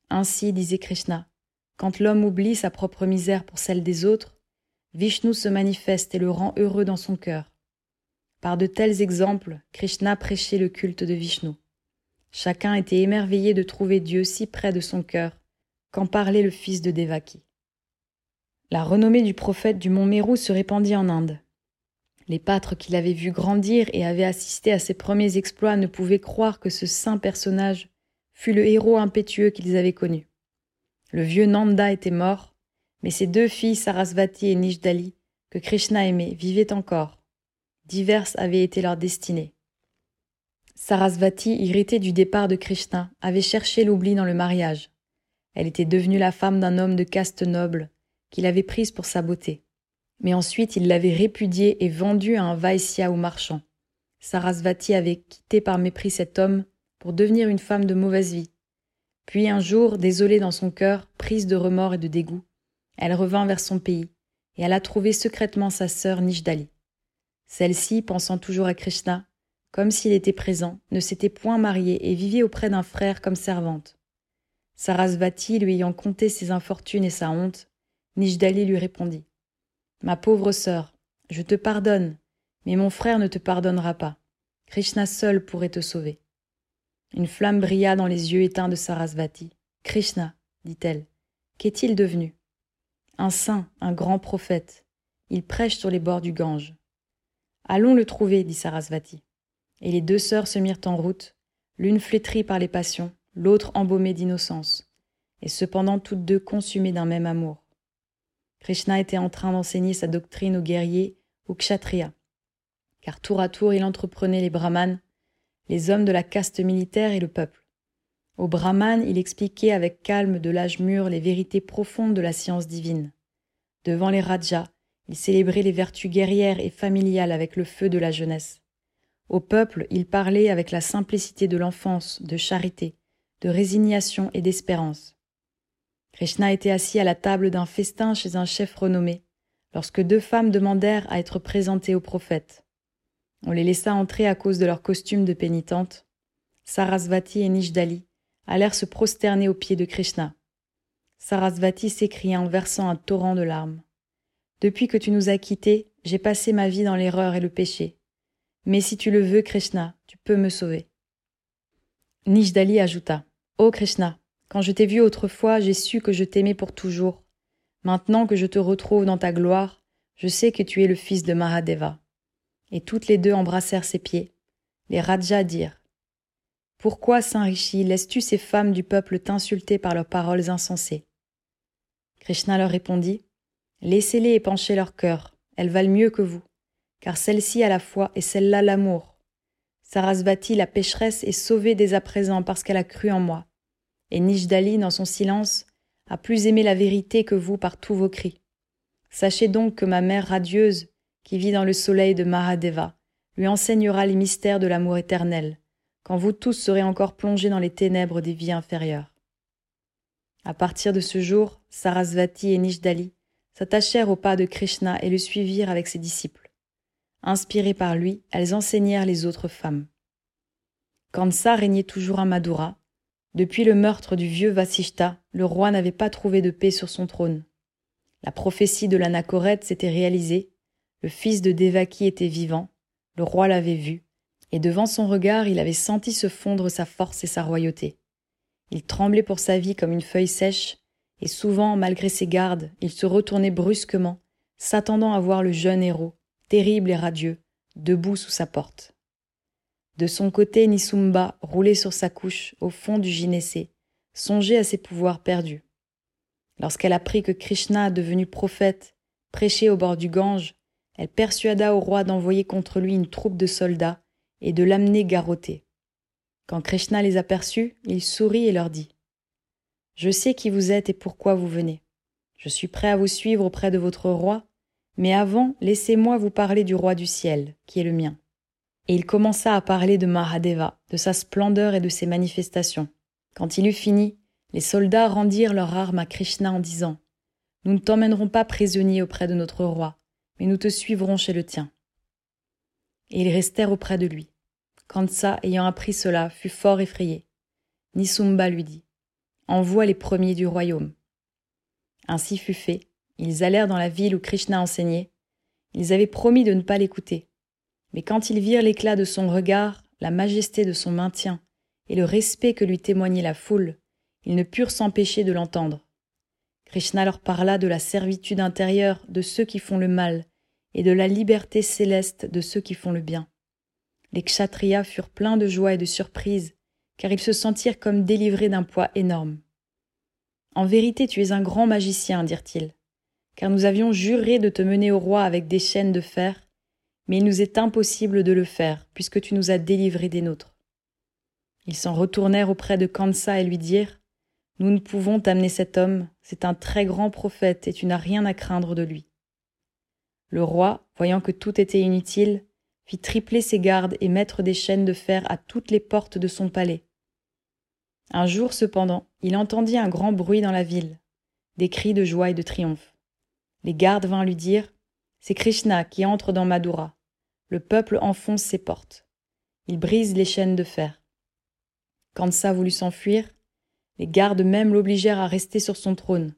Ainsi, disait Krishna, quand l'homme oublie sa propre misère pour celle des autres, Vishnu se manifeste et le rend heureux dans son cœur. Par de tels exemples, Krishna prêchait le culte de Vishnu. Chacun était émerveillé de trouver Dieu si près de son cœur qu'en parlait le fils de Devaki. La renommée du prophète du mont Meru se répandit en Inde. Les pâtres qui l'avaient vu grandir et avaient assisté à ses premiers exploits ne pouvaient croire que ce saint personnage fût le héros impétueux qu'ils avaient connu. Le vieux Nanda était mort, mais ses deux filles Sarasvati et Nishdali, que Krishna aimait, vivaient encore. Diverses avaient été leurs destinées. Sarasvati, irritée du départ de Krishna, avait cherché l'oubli dans le mariage. Elle était devenue la femme d'un homme de caste noble, qu'il avait prise pour sa beauté mais ensuite il l'avait répudié et vendu à un Vaisya ou marchand. Sarasvati avait quitté par mépris cet homme pour devenir une femme de mauvaise vie. Puis un jour, désolée dans son cœur, prise de remords et de dégoût, elle revint vers son pays, et elle a trouvé secrètement sa sœur Nishdali. Celle-ci, pensant toujours à Krishna, comme s'il était présent, ne s'était point mariée et vivait auprès d'un frère comme servante. Sarasvati lui ayant conté ses infortunes et sa honte, Nishdali lui répondit Ma pauvre sœur, je te pardonne, mais mon frère ne te pardonnera pas. Krishna seul pourrait te sauver. Une flamme brilla dans les yeux éteints de Sarasvati. Krishna, dit-elle, qu'est-il devenu? Un saint, un grand prophète. Il prêche sur les bords du Gange. Allons le trouver, dit Sarasvati. Et les deux sœurs se mirent en route, l'une flétrie par les passions, l'autre embaumée d'innocence, et cependant toutes deux consumées d'un même amour. Krishna était en train d'enseigner sa doctrine aux guerriers, aux kshatriyas. Car tour à tour, il entreprenait les brahmanes, les hommes de la caste militaire et le peuple. Aux brahmanes, il expliquait avec calme de l'âge mûr les vérités profondes de la science divine. Devant les rajas, il célébrait les vertus guerrières et familiales avec le feu de la jeunesse. Au peuple, il parlait avec la simplicité de l'enfance, de charité, de résignation et d'espérance. Krishna était assis à la table d'un festin chez un chef renommé, lorsque deux femmes demandèrent à être présentées au prophète. On les laissa entrer à cause de leur costume de pénitente. Sarasvati et Nishdali allèrent se prosterner aux pieds de Krishna. Sarasvati s'écria en versant un torrent de larmes. Depuis que tu nous as quittés, j'ai passé ma vie dans l'erreur et le péché. Mais si tu le veux, Krishna, tu peux me sauver. Nishdali ajouta. Ô Krishna, quand je t'ai vu autrefois, j'ai su que je t'aimais pour toujours. Maintenant que je te retrouve dans ta gloire, je sais que tu es le fils de Mahadeva. Et toutes les deux embrassèrent ses pieds. Les Rajas dirent Pourquoi, Saint Rishi, laisses-tu ces femmes du peuple t'insulter par leurs paroles insensées? Krishna leur répondit Laissez-les épancher leur cœur, elles valent mieux que vous, car celle-ci a la foi et celle-là l'amour. Sarasvati, la pécheresse, est sauvée dès à présent parce qu'elle a cru en moi. Et Nishdali, dans son silence, a plus aimé la vérité que vous par tous vos cris. Sachez donc que ma mère radieuse, qui vit dans le soleil de Mahadeva, lui enseignera les mystères de l'amour éternel, quand vous tous serez encore plongés dans les ténèbres des vies inférieures. À partir de ce jour, Sarasvati et Nishdali s'attachèrent au pas de Krishna et le suivirent avec ses disciples. Inspirées par lui, elles enseignèrent les autres femmes. Kansa régnait toujours à Madura, depuis le meurtre du vieux Vasishta, le roi n'avait pas trouvé de paix sur son trône. La prophétie de l'anachorète s'était réalisée, le fils de Devaki était vivant, le roi l'avait vu, et devant son regard il avait senti se fondre sa force et sa royauté. Il tremblait pour sa vie comme une feuille sèche, et souvent, malgré ses gardes, il se retournait brusquement, s'attendant à voir le jeune héros, terrible et radieux, debout sous sa porte. De son côté, Nisumba, roulé sur sa couche, au fond du gynécée, songeait à ses pouvoirs perdus. Lorsqu'elle apprit que Krishna, devenu prophète, prêchait au bord du Gange, elle persuada au roi d'envoyer contre lui une troupe de soldats et de l'amener garrotter. Quand Krishna les aperçut, il sourit et leur dit Je sais qui vous êtes et pourquoi vous venez. Je suis prêt à vous suivre auprès de votre roi, mais avant, laissez-moi vous parler du roi du ciel, qui est le mien et il commença à parler de Mahadeva, de sa splendeur et de ses manifestations. Quand il eut fini, les soldats rendirent leurs armes à Krishna en disant Nous ne t'emmènerons pas prisonnier auprès de notre roi, mais nous te suivrons chez le tien. Et ils restèrent auprès de lui. Kansa, ayant appris cela, fut fort effrayé. Nisumba lui dit Envoie les premiers du royaume. Ainsi fut fait. Ils allèrent dans la ville où Krishna enseignait. Ils avaient promis de ne pas l'écouter. Mais quand ils virent l'éclat de son regard, la majesté de son maintien et le respect que lui témoignait la foule, ils ne purent s'empêcher de l'entendre. Krishna leur parla de la servitude intérieure de ceux qui font le mal et de la liberté céleste de ceux qui font le bien. Les kshatriyas furent pleins de joie et de surprise, car ils se sentirent comme délivrés d'un poids énorme. En vérité, tu es un grand magicien, dirent-ils, car nous avions juré de te mener au roi avec des chaînes de fer mais il nous est impossible de le faire, puisque tu nous as délivrés des nôtres. Ils s'en retournèrent auprès de Kansa et lui dirent Nous ne pouvons t'amener cet homme, c'est un très grand prophète et tu n'as rien à craindre de lui. Le roi, voyant que tout était inutile, fit tripler ses gardes et mettre des chaînes de fer à toutes les portes de son palais. Un jour cependant, il entendit un grand bruit dans la ville, des cris de joie et de triomphe. Les gardes vinrent lui dire c'est Krishna qui entre dans Madura. Le peuple enfonce ses portes. Il brise les chaînes de fer. Kansa voulut s'enfuir. Les gardes même l'obligèrent à rester sur son trône.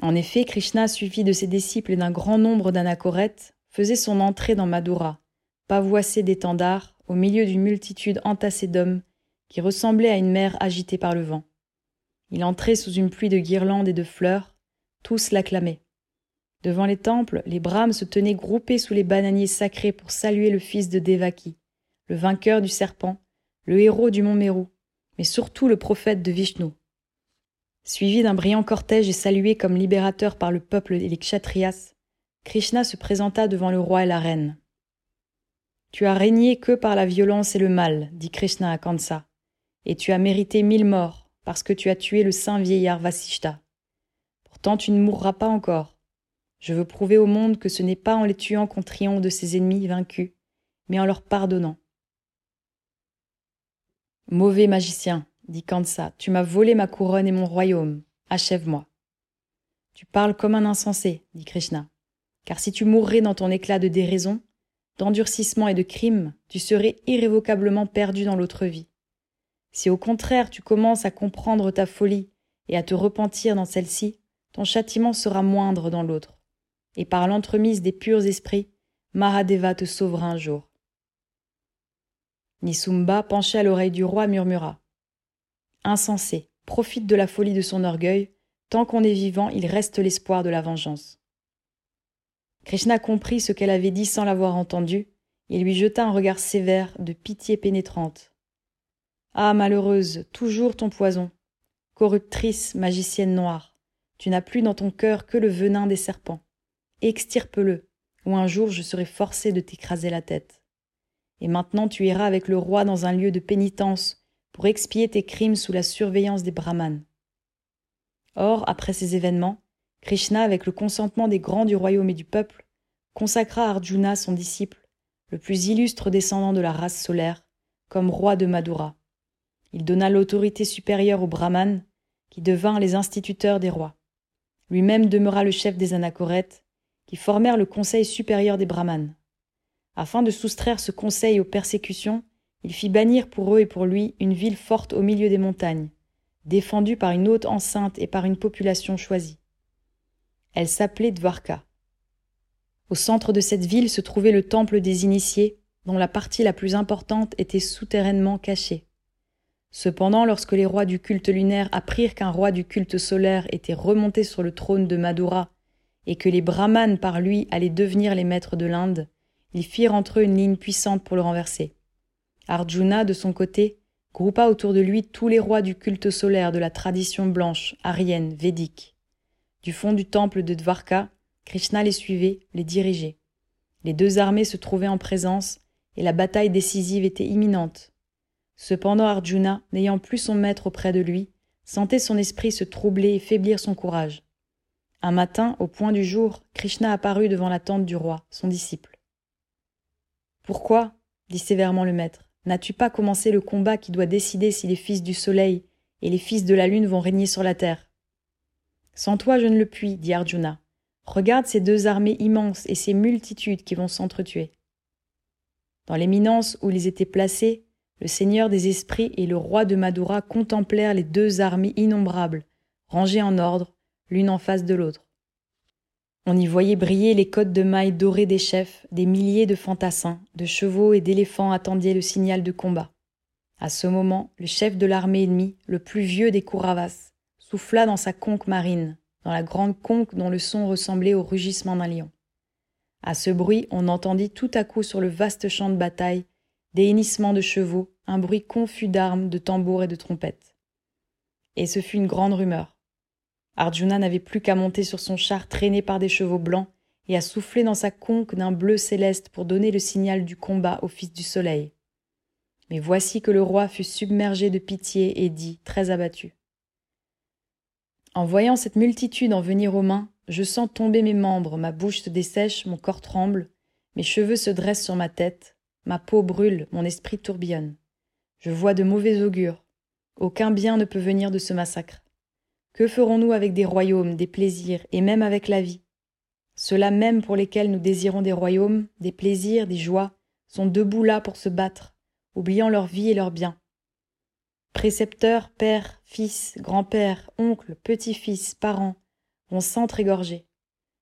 En effet, Krishna, suivi de ses disciples et d'un grand nombre d'anachorètes, faisait son entrée dans Madura, pavoisé d'étendards, au milieu d'une multitude entassée d'hommes qui ressemblait à une mer agitée par le vent. Il entrait sous une pluie de guirlandes et de fleurs, tous l'acclamaient. Devant les temples, les brahmes se tenaient groupés sous les bananiers sacrés pour saluer le fils de Devaki, le vainqueur du serpent, le héros du mont Meru, mais surtout le prophète de Vishnu. Suivi d'un brillant cortège et salué comme libérateur par le peuple et les kshatriyas, Krishna se présenta devant le roi et la reine. Tu as régné que par la violence et le mal, dit Krishna à Kansa, et tu as mérité mille morts parce que tu as tué le saint vieillard Vasishta. Pourtant tu ne mourras pas encore. Je veux prouver au monde que ce n'est pas en les tuant qu'on triomphe de ses ennemis vaincus, mais en leur pardonnant. Mauvais magicien, dit Kansa, tu m'as volé ma couronne et mon royaume. Achève-moi. Tu parles comme un insensé, dit Krishna. Car si tu mourrais dans ton éclat de déraison, d'endurcissement et de crime, tu serais irrévocablement perdu dans l'autre vie. Si au contraire tu commences à comprendre ta folie et à te repentir dans celle-ci, ton châtiment sera moindre dans l'autre. Et par l'entremise des purs esprits, Mahadeva te sauvera un jour. Nisumba, penché à l'oreille du roi, murmura. Insensé, profite de la folie de son orgueil, tant qu'on est vivant, il reste l'espoir de la vengeance. Krishna comprit ce qu'elle avait dit sans l'avoir entendu, et lui jeta un regard sévère de pitié pénétrante. Ah, malheureuse, toujours ton poison. Corruptrice, magicienne noire, tu n'as plus dans ton cœur que le venin des serpents. Extirpe-le, ou un jour je serai forcé de t'écraser la tête. Et maintenant tu iras avec le roi dans un lieu de pénitence pour expier tes crimes sous la surveillance des brahmanes. Or, après ces événements, Krishna, avec le consentement des grands du royaume et du peuple, consacra Arjuna, son disciple, le plus illustre descendant de la race solaire, comme roi de Madura. Il donna l'autorité supérieure aux brahmanes, qui devinrent les instituteurs des rois. Lui-même demeura le chef des anachorètes, qui formèrent le conseil supérieur des brahmanes. Afin de soustraire ce conseil aux persécutions, il fit bannir pour eux et pour lui une ville forte au milieu des montagnes, défendue par une haute enceinte et par une population choisie. Elle s'appelait Dvarka. Au centre de cette ville se trouvait le temple des initiés, dont la partie la plus importante était souterrainement cachée. Cependant, lorsque les rois du culte lunaire apprirent qu'un roi du culte solaire était remonté sur le trône de Madura et que les brahmanes par lui allaient devenir les maîtres de l'Inde, ils firent entre eux une ligne puissante pour le renverser. Arjuna, de son côté, groupa autour de lui tous les rois du culte solaire de la tradition blanche, aryenne, védique. Du fond du temple de Dvarka, Krishna les suivait, les dirigeait. Les deux armées se trouvaient en présence, et la bataille décisive était imminente. Cependant Arjuna, n'ayant plus son maître auprès de lui, sentait son esprit se troubler et faiblir son courage. Un matin, au point du jour, Krishna apparut devant la tente du roi, son disciple. Pourquoi? dit sévèrement le maître, n'as-tu pas commencé le combat qui doit décider si les fils du soleil et les fils de la lune vont régner sur la terre? Sans toi je ne le puis, dit Arjuna. Regarde ces deux armées immenses et ces multitudes qui vont s'entretuer. Dans l'éminence où ils étaient placés, le Seigneur des esprits et le roi de Madura contemplèrent les deux armées innombrables, rangées en ordre, l'une en face de l'autre. On y voyait briller les côtes de mailles dorées des chefs, des milliers de fantassins, de chevaux et d'éléphants attendaient le signal de combat. À ce moment, le chef de l'armée ennemie, le plus vieux des Kouravas, souffla dans sa conque marine, dans la grande conque dont le son ressemblait au rugissement d'un lion. À ce bruit, on entendit tout à coup sur le vaste champ de bataille des hennissements de chevaux, un bruit confus d'armes, de tambours et de trompettes. Et ce fut une grande rumeur. Arjuna n'avait plus qu'à monter sur son char traîné par des chevaux blancs et à souffler dans sa conque d'un bleu céleste pour donner le signal du combat au fils du soleil. Mais voici que le roi fut submergé de pitié et dit, très abattu. En voyant cette multitude en venir aux mains, je sens tomber mes membres, ma bouche se dessèche, mon corps tremble, mes cheveux se dressent sur ma tête, ma peau brûle, mon esprit tourbillonne. Je vois de mauvais augures. Aucun bien ne peut venir de ce massacre. Que ferons-nous avec des royaumes, des plaisirs, et même avec la vie? Ceux-là même pour lesquels nous désirons des royaumes, des plaisirs, des joies, sont debout là pour se battre, oubliant leur vie et leurs biens. Précepteurs, pères, fils, grands-pères, oncles, petits-fils, parents, vont s'entrégorger.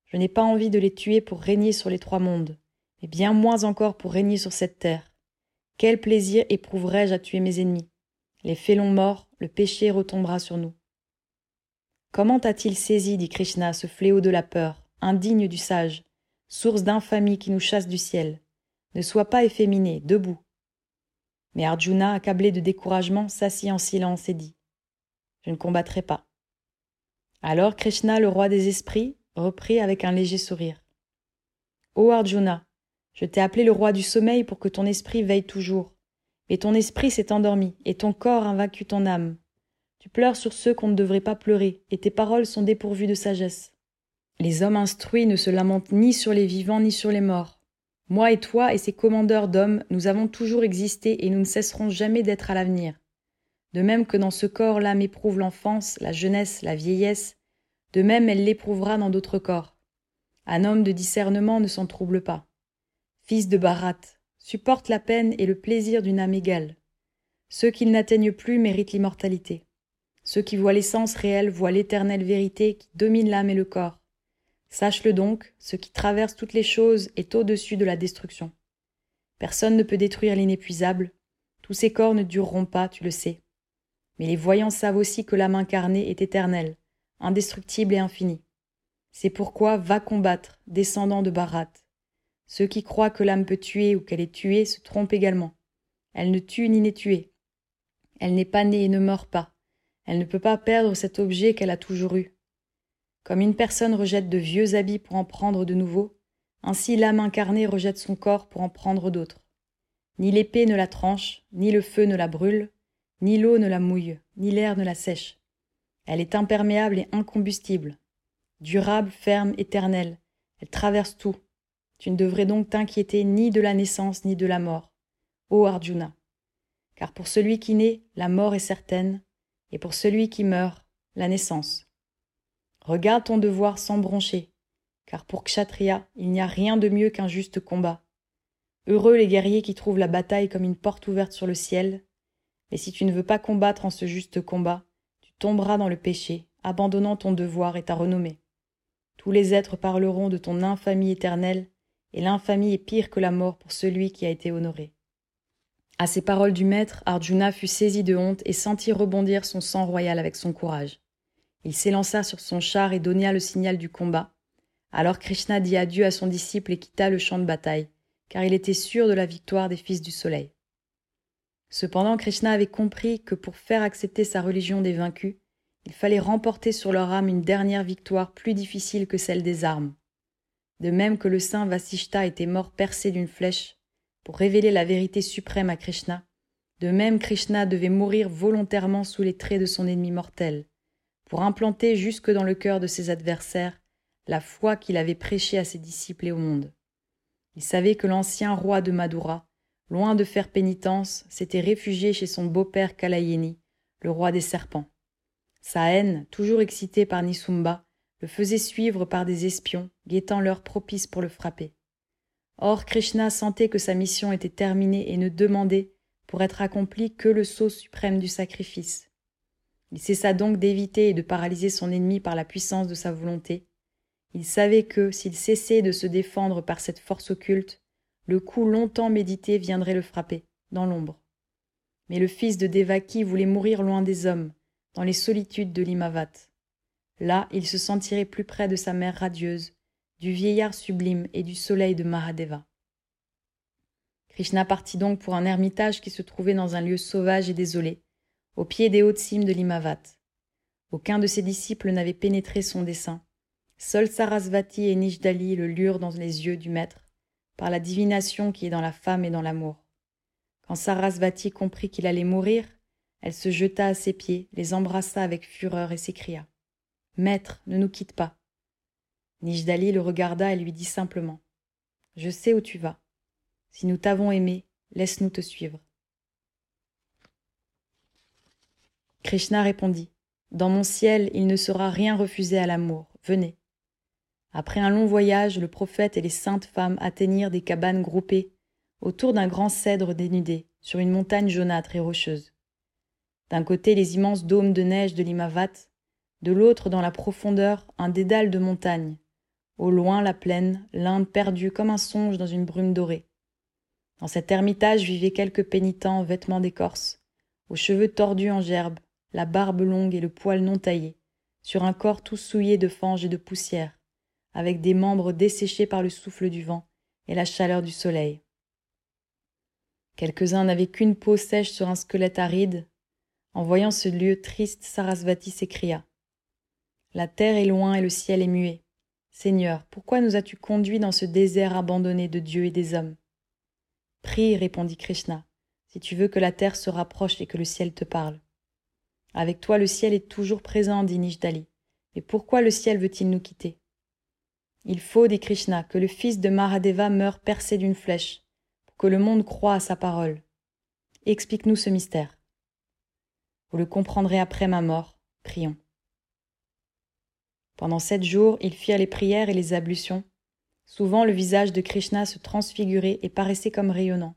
Je n'ai pas envie de les tuer pour régner sur les trois mondes, mais bien moins encore pour régner sur cette terre. Quel plaisir éprouverais-je à tuer mes ennemis? Les félons morts, le péché retombera sur nous. Comment a-t-il saisi, dit Krishna, ce fléau de la peur, indigne du sage, source d'infamie qui nous chasse du ciel? Ne sois pas efféminé, debout. Mais Arjuna, accablé de découragement, s'assit en silence et dit Je ne combattrai pas. Alors Krishna, le roi des esprits, reprit avec un léger sourire. Ô Arjuna, je t'ai appelé le roi du sommeil pour que ton esprit veille toujours. Mais ton esprit s'est endormi, et ton corps a vaincu ton âme. Tu pleures sur ceux qu'on ne devrait pas pleurer, et tes paroles sont dépourvues de sagesse. Les hommes instruits ne se lamentent ni sur les vivants ni sur les morts. Moi et toi et ces commandeurs d'hommes, nous avons toujours existé et nous ne cesserons jamais d'être à l'avenir. De même que dans ce corps l'âme éprouve l'enfance, la jeunesse, la vieillesse, de même elle l'éprouvera dans d'autres corps. Un homme de discernement ne s'en trouble pas. Fils de Barat, supporte la peine et le plaisir d'une âme égale. Ceux qui n'atteignent plus méritent l'immortalité. Ceux qui voient l'essence réelle voient l'éternelle vérité qui domine l'âme et le corps. Sache-le donc, ce qui traverse toutes les choses est au-dessus de la destruction. Personne ne peut détruire l'inépuisable. Tous ces corps ne dureront pas, tu le sais. Mais les voyants savent aussi que l'âme incarnée est éternelle, indestructible et infinie. C'est pourquoi va combattre, descendant de Barat. Ceux qui croient que l'âme peut tuer ou qu'elle est tuée se trompent également. Elle ne tue ni n'est tuée. Elle n'est pas née et ne meurt pas. Elle ne peut pas perdre cet objet qu'elle a toujours eu. Comme une personne rejette de vieux habits pour en prendre de nouveaux, ainsi l'âme incarnée rejette son corps pour en prendre d'autres. Ni l'épée ne la tranche, ni le feu ne la brûle, ni l'eau ne la mouille, ni l'air ne la sèche. Elle est imperméable et incombustible, durable, ferme, éternelle. Elle traverse tout. Tu ne devrais donc t'inquiéter ni de la naissance ni de la mort. Ô Arjuna. Car pour celui qui naît, la mort est certaine, et pour celui qui meurt, la naissance. Regarde ton devoir sans broncher, car pour Kshatriya, il n'y a rien de mieux qu'un juste combat. Heureux les guerriers qui trouvent la bataille comme une porte ouverte sur le ciel, mais si tu ne veux pas combattre en ce juste combat, tu tomberas dans le péché, abandonnant ton devoir et ta renommée. Tous les êtres parleront de ton infamie éternelle, et l'infamie est pire que la mort pour celui qui a été honoré. À ces paroles du maître, Arjuna fut saisi de honte et sentit rebondir son sang royal avec son courage. Il s'élança sur son char et donna le signal du combat. Alors Krishna dit adieu à son disciple et quitta le champ de bataille, car il était sûr de la victoire des fils du soleil. Cependant, Krishna avait compris que pour faire accepter sa religion des vaincus, il fallait remporter sur leur âme une dernière victoire plus difficile que celle des armes. De même que le saint Vasishta était mort percé d'une flèche, pour révéler la vérité suprême à Krishna, de même Krishna devait mourir volontairement sous les traits de son ennemi mortel, pour implanter jusque dans le cœur de ses adversaires la foi qu'il avait prêchée à ses disciples et au monde. Il savait que l'ancien roi de Madura, loin de faire pénitence, s'était réfugié chez son beau-père Kalayeni, le roi des serpents. Sa haine, toujours excitée par Nisumba, le faisait suivre par des espions, guettant l'heure propice pour le frapper. Or Krishna sentait que sa mission était terminée et ne demandait, pour être accomplie, que le sceau suprême du sacrifice. Il cessa donc d'éviter et de paralyser son ennemi par la puissance de sa volonté. Il savait que, s'il cessait de se défendre par cette force occulte, le coup longtemps médité viendrait le frapper, dans l'ombre. Mais le fils de Devaki voulait mourir loin des hommes, dans les solitudes de l'Imavat. Là, il se sentirait plus près de sa mère radieuse, du vieillard sublime et du soleil de Mahadeva. Krishna partit donc pour un ermitage qui se trouvait dans un lieu sauvage et désolé, au pied des hautes cimes de l'Imavat. Aucun de ses disciples n'avait pénétré son dessein. Seul Sarasvati et Nishdali le lurent dans les yeux du maître, par la divination qui est dans la femme et dans l'amour. Quand Sarasvati comprit qu'il allait mourir, elle se jeta à ses pieds, les embrassa avec fureur et s'écria Maître, ne nous quitte pas. Nijdali le regarda et lui dit simplement Je sais où tu vas. Si nous t'avons aimé, laisse-nous te suivre. Krishna répondit Dans mon ciel, il ne sera rien refusé à l'amour. Venez. Après un long voyage, le prophète et les saintes femmes atteignirent des cabanes groupées autour d'un grand cèdre dénudé sur une montagne jaunâtre et rocheuse. D'un côté, les immenses dômes de neige de l'Imavat, de l'autre, dans la profondeur, un dédale de montagnes, au loin la plaine, l'Inde perdue comme un songe dans une brume dorée. Dans cet ermitage vivaient quelques pénitents vêtements d'écorce, aux cheveux tordus en gerbe, la barbe longue et le poil non taillé, sur un corps tout souillé de fange et de poussière, avec des membres desséchés par le souffle du vent et la chaleur du soleil. Quelques-uns n'avaient qu'une peau sèche sur un squelette aride. En voyant ce lieu triste, Sarasvati s'écria. La terre est loin et le ciel est muet. Seigneur, pourquoi nous as-tu conduits dans ce désert abandonné de Dieu et des hommes? Prie, répondit Krishna, si tu veux que la terre se rapproche et que le ciel te parle. Avec toi le ciel est toujours présent, dit Nishdali. Et pourquoi le ciel veut-il nous quitter? Il faut, dit Krishna, que le fils de Mahadeva meure percé d'une flèche, pour que le monde croie à sa parole. Explique-nous ce mystère. Vous le comprendrez après ma mort. Prions. Pendant sept jours, ils firent les prières et les ablutions. Souvent le visage de Krishna se transfigurait et paraissait comme rayonnant.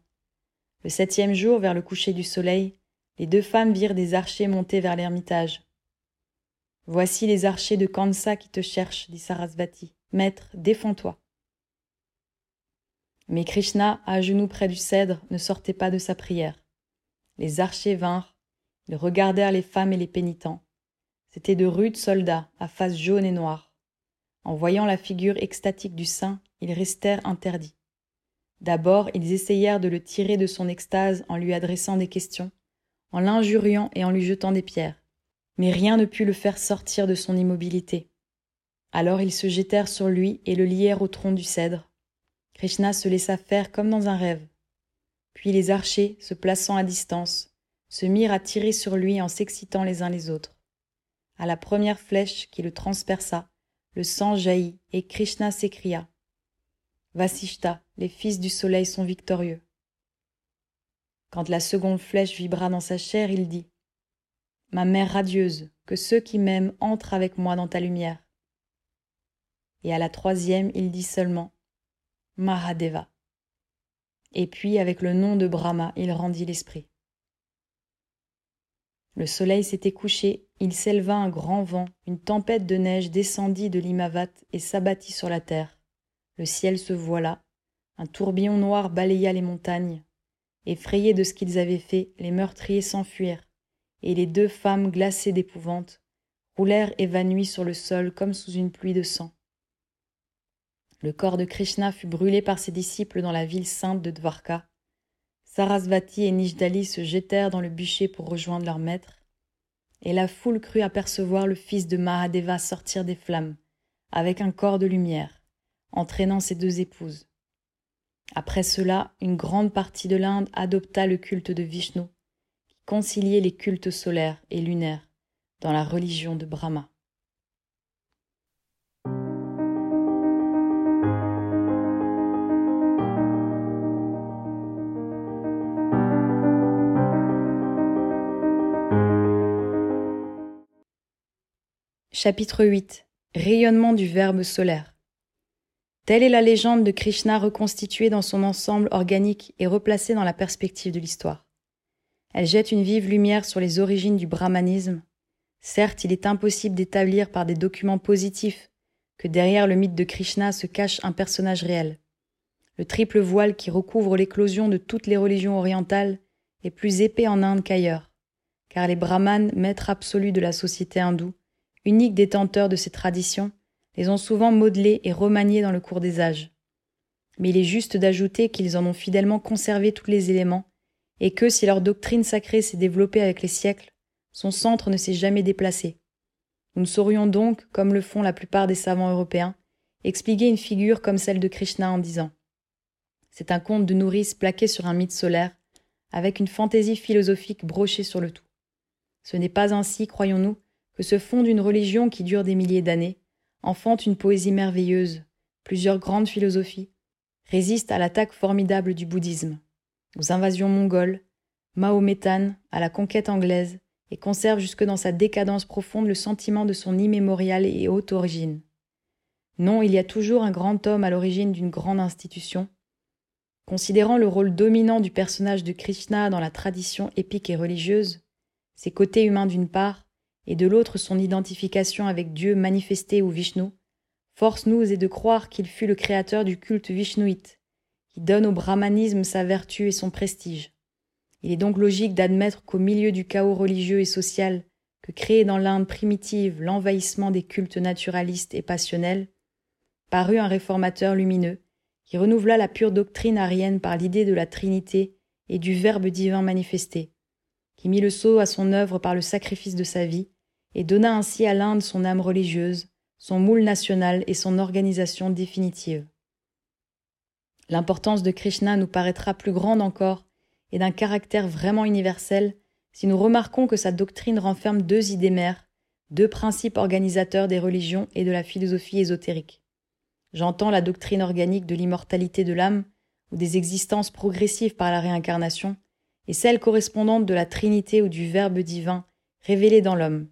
Le septième jour, vers le coucher du soleil, les deux femmes virent des archers monter vers l'ermitage. Voici les archers de Kansa qui te cherchent, dit Sarasvati. Maître, défends-toi. Mais Krishna, à genoux près du cèdre, ne sortait pas de sa prière. Les archers vinrent, ils regardèrent les femmes et les pénitents. C'étaient de rudes soldats, à face jaune et noire. En voyant la figure extatique du saint, ils restèrent interdits. D'abord, ils essayèrent de le tirer de son extase en lui adressant des questions, en l'injuriant et en lui jetant des pierres. Mais rien ne put le faire sortir de son immobilité. Alors ils se jetèrent sur lui et le lièrent au tronc du cèdre. Krishna se laissa faire comme dans un rêve. Puis les archers, se plaçant à distance, se mirent à tirer sur lui en s'excitant les uns les autres. À la première flèche qui le transperça, le sang jaillit et Krishna s'écria Vasishta, les fils du soleil sont victorieux. Quand la seconde flèche vibra dans sa chair, il dit Ma mère radieuse, que ceux qui m'aiment entrent avec moi dans ta lumière. Et à la troisième, il dit seulement Mahadeva. Et puis, avec le nom de Brahma, il rendit l'esprit. Le soleil s'était couché, il s'éleva un grand vent, une tempête de neige descendit de l'Imavat et s'abattit sur la terre. Le ciel se voila, un tourbillon noir balaya les montagnes. Effrayés de ce qu'ils avaient fait, les meurtriers s'enfuirent, et les deux femmes glacées d'épouvante roulèrent évanouies sur le sol comme sous une pluie de sang. Le corps de Krishna fut brûlé par ses disciples dans la ville sainte de Dvarka. Sarasvati et Nijdali se jetèrent dans le bûcher pour rejoindre leur maître, et la foule crut apercevoir le fils de Mahadeva sortir des flammes, avec un corps de lumière, entraînant ses deux épouses. Après cela, une grande partie de l'Inde adopta le culte de Vishnu, qui conciliait les cultes solaires et lunaires dans la religion de Brahma. Chapitre 8 Rayonnement du Verbe solaire Telle est la légende de Krishna reconstituée dans son ensemble organique et replacée dans la perspective de l'histoire. Elle jette une vive lumière sur les origines du brahmanisme. Certes, il est impossible d'établir par des documents positifs que derrière le mythe de Krishna se cache un personnage réel. Le triple voile qui recouvre l'éclosion de toutes les religions orientales est plus épais en Inde qu'ailleurs, car les brahmanes, maîtres absolus de la société hindoue, uniques détenteurs de ces traditions, les ont souvent modelées et remaniées dans le cours des âges. Mais il est juste d'ajouter qu'ils en ont fidèlement conservé tous les éléments, et que si leur doctrine sacrée s'est développée avec les siècles, son centre ne s'est jamais déplacé. Nous ne saurions donc, comme le font la plupart des savants européens, expliquer une figure comme celle de Krishna en disant C'est un conte de nourrice plaqué sur un mythe solaire, avec une fantaisie philosophique brochée sur le tout. Ce n'est pas ainsi, croyons-nous, que se fonde une religion qui dure des milliers d'années, enfante une poésie merveilleuse, plusieurs grandes philosophies, résiste à l'attaque formidable du bouddhisme, aux invasions mongoles, mahométanes, à la conquête anglaise, et conserve jusque dans sa décadence profonde le sentiment de son immémoriale et haute origine. Non, il y a toujours un grand homme à l'origine d'une grande institution. Considérant le rôle dominant du personnage de Krishna dans la tradition épique et religieuse, ses côtés humains d'une part, et de l'autre son identification avec Dieu manifesté ou Vishnu, force-nous est de croire qu'il fut le créateur du culte vishnuite, qui donne au brahmanisme sa vertu et son prestige. Il est donc logique d'admettre qu'au milieu du chaos religieux et social que créait dans l'Inde primitive l'envahissement des cultes naturalistes et passionnels, parut un réformateur lumineux qui renouvela la pure doctrine arienne par l'idée de la Trinité et du Verbe divin manifesté, qui mit le sceau à son œuvre par le sacrifice de sa vie et donna ainsi à l'Inde son âme religieuse, son moule national et son organisation définitive. L'importance de Krishna nous paraîtra plus grande encore et d'un caractère vraiment universel si nous remarquons que sa doctrine renferme deux idées mères, deux principes organisateurs des religions et de la philosophie ésotérique. J'entends la doctrine organique de l'immortalité de l'âme ou des existences progressives par la réincarnation, et celle correspondante de la Trinité ou du Verbe divin révélée dans l'homme.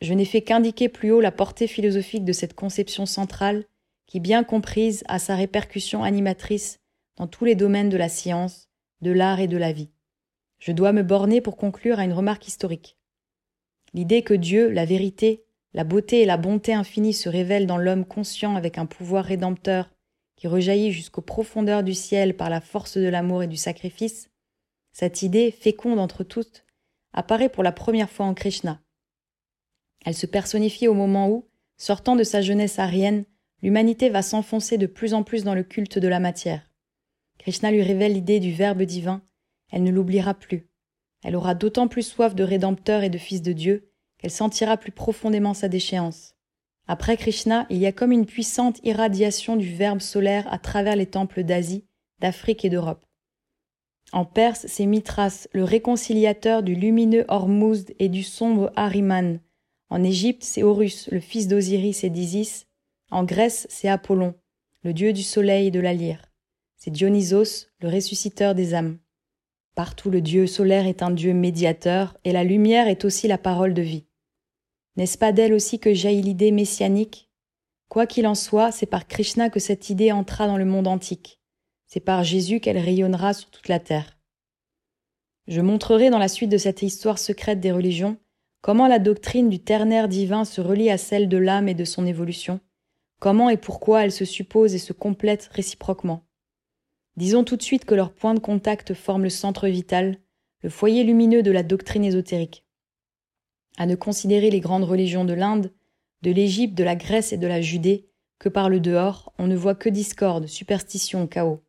Je n'ai fait qu'indiquer plus haut la portée philosophique de cette conception centrale qui, bien comprise, a sa répercussion animatrice dans tous les domaines de la science, de l'art et de la vie. Je dois me borner pour conclure à une remarque historique. L'idée que Dieu, la vérité, la beauté et la bonté infinie se révèlent dans l'homme conscient avec un pouvoir rédempteur qui rejaillit jusqu'aux profondeurs du ciel par la force de l'amour et du sacrifice, cette idée, féconde entre toutes, apparaît pour la première fois en Krishna. Elle se personnifie au moment où, sortant de sa jeunesse arienne, l'humanité va s'enfoncer de plus en plus dans le culte de la matière. Krishna lui révèle l'idée du Verbe divin, elle ne l'oubliera plus. Elle aura d'autant plus soif de Rédempteur et de Fils de Dieu qu'elle sentira plus profondément sa déchéance. Après Krishna, il y a comme une puissante irradiation du Verbe solaire à travers les temples d'Asie, d'Afrique et d'Europe. En Perse, c'est Mithras, le réconciliateur du lumineux Hormuzd et du sombre Ahriman. En Égypte, c'est Horus, le fils d'Osiris et d'Isis. En Grèce, c'est Apollon, le dieu du soleil et de la lyre. C'est Dionysos, le ressusciteur des âmes. Partout le dieu solaire est un dieu médiateur, et la lumière est aussi la parole de vie. N'est-ce pas d'elle aussi que jaillit l'idée messianique? Quoi qu'il en soit, c'est par Krishna que cette idée entra dans le monde antique. C'est par Jésus qu'elle rayonnera sur toute la terre. Je montrerai dans la suite de cette histoire secrète des religions comment la doctrine du ternaire divin se relie à celle de l'âme et de son évolution, comment et pourquoi elles se supposent et se complètent réciproquement. Disons tout de suite que leurs points de contact forment le centre vital, le foyer lumineux de la doctrine ésotérique à ne considérer les grandes religions de l'Inde, de l'Égypte, de la Grèce et de la Judée que par le dehors, on ne voit que discorde, superstition, chaos.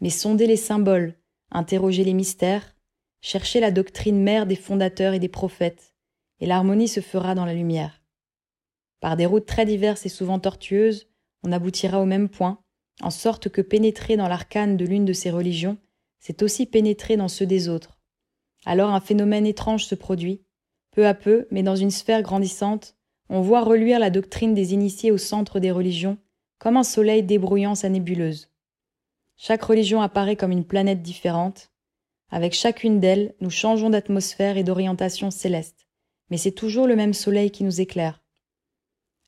Mais sonder les symboles, interroger les mystères, chercher la doctrine mère des fondateurs et des prophètes, et l'harmonie se fera dans la lumière. Par des routes très diverses et souvent tortueuses, on aboutira au même point, en sorte que pénétrer dans l'arcane de l'une de ces religions, c'est aussi pénétrer dans ceux des autres. Alors un phénomène étrange se produit, peu à peu, mais dans une sphère grandissante, on voit reluire la doctrine des initiés au centre des religions, comme un soleil débrouillant sa nébuleuse. Chaque religion apparaît comme une planète différente. Avec chacune d'elles, nous changeons d'atmosphère et d'orientation céleste, mais c'est toujours le même soleil qui nous éclaire.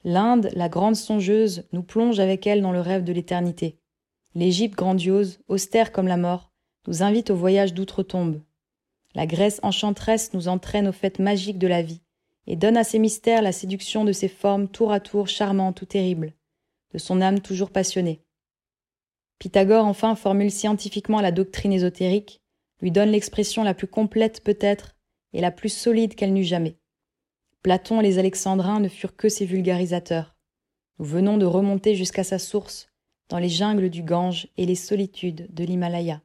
L'Inde, la grande songeuse, nous plonge avec elle dans le rêve de l'éternité. L'Égypte grandiose, austère comme la mort, nous invite au voyage d'outre-tombe. La Grèce enchanteresse nous entraîne aux fêtes magiques de la vie, et donne à ses mystères la séduction de ses formes tour à tour charmantes ou terribles, de son âme toujours passionnée. Pythagore enfin formule scientifiquement la doctrine ésotérique, lui donne l'expression la plus complète peut-être, et la plus solide qu'elle n'eût jamais. Platon et les Alexandrins ne furent que ses vulgarisateurs. Nous venons de remonter jusqu'à sa source, dans les jungles du Gange et les solitudes de l'Himalaya.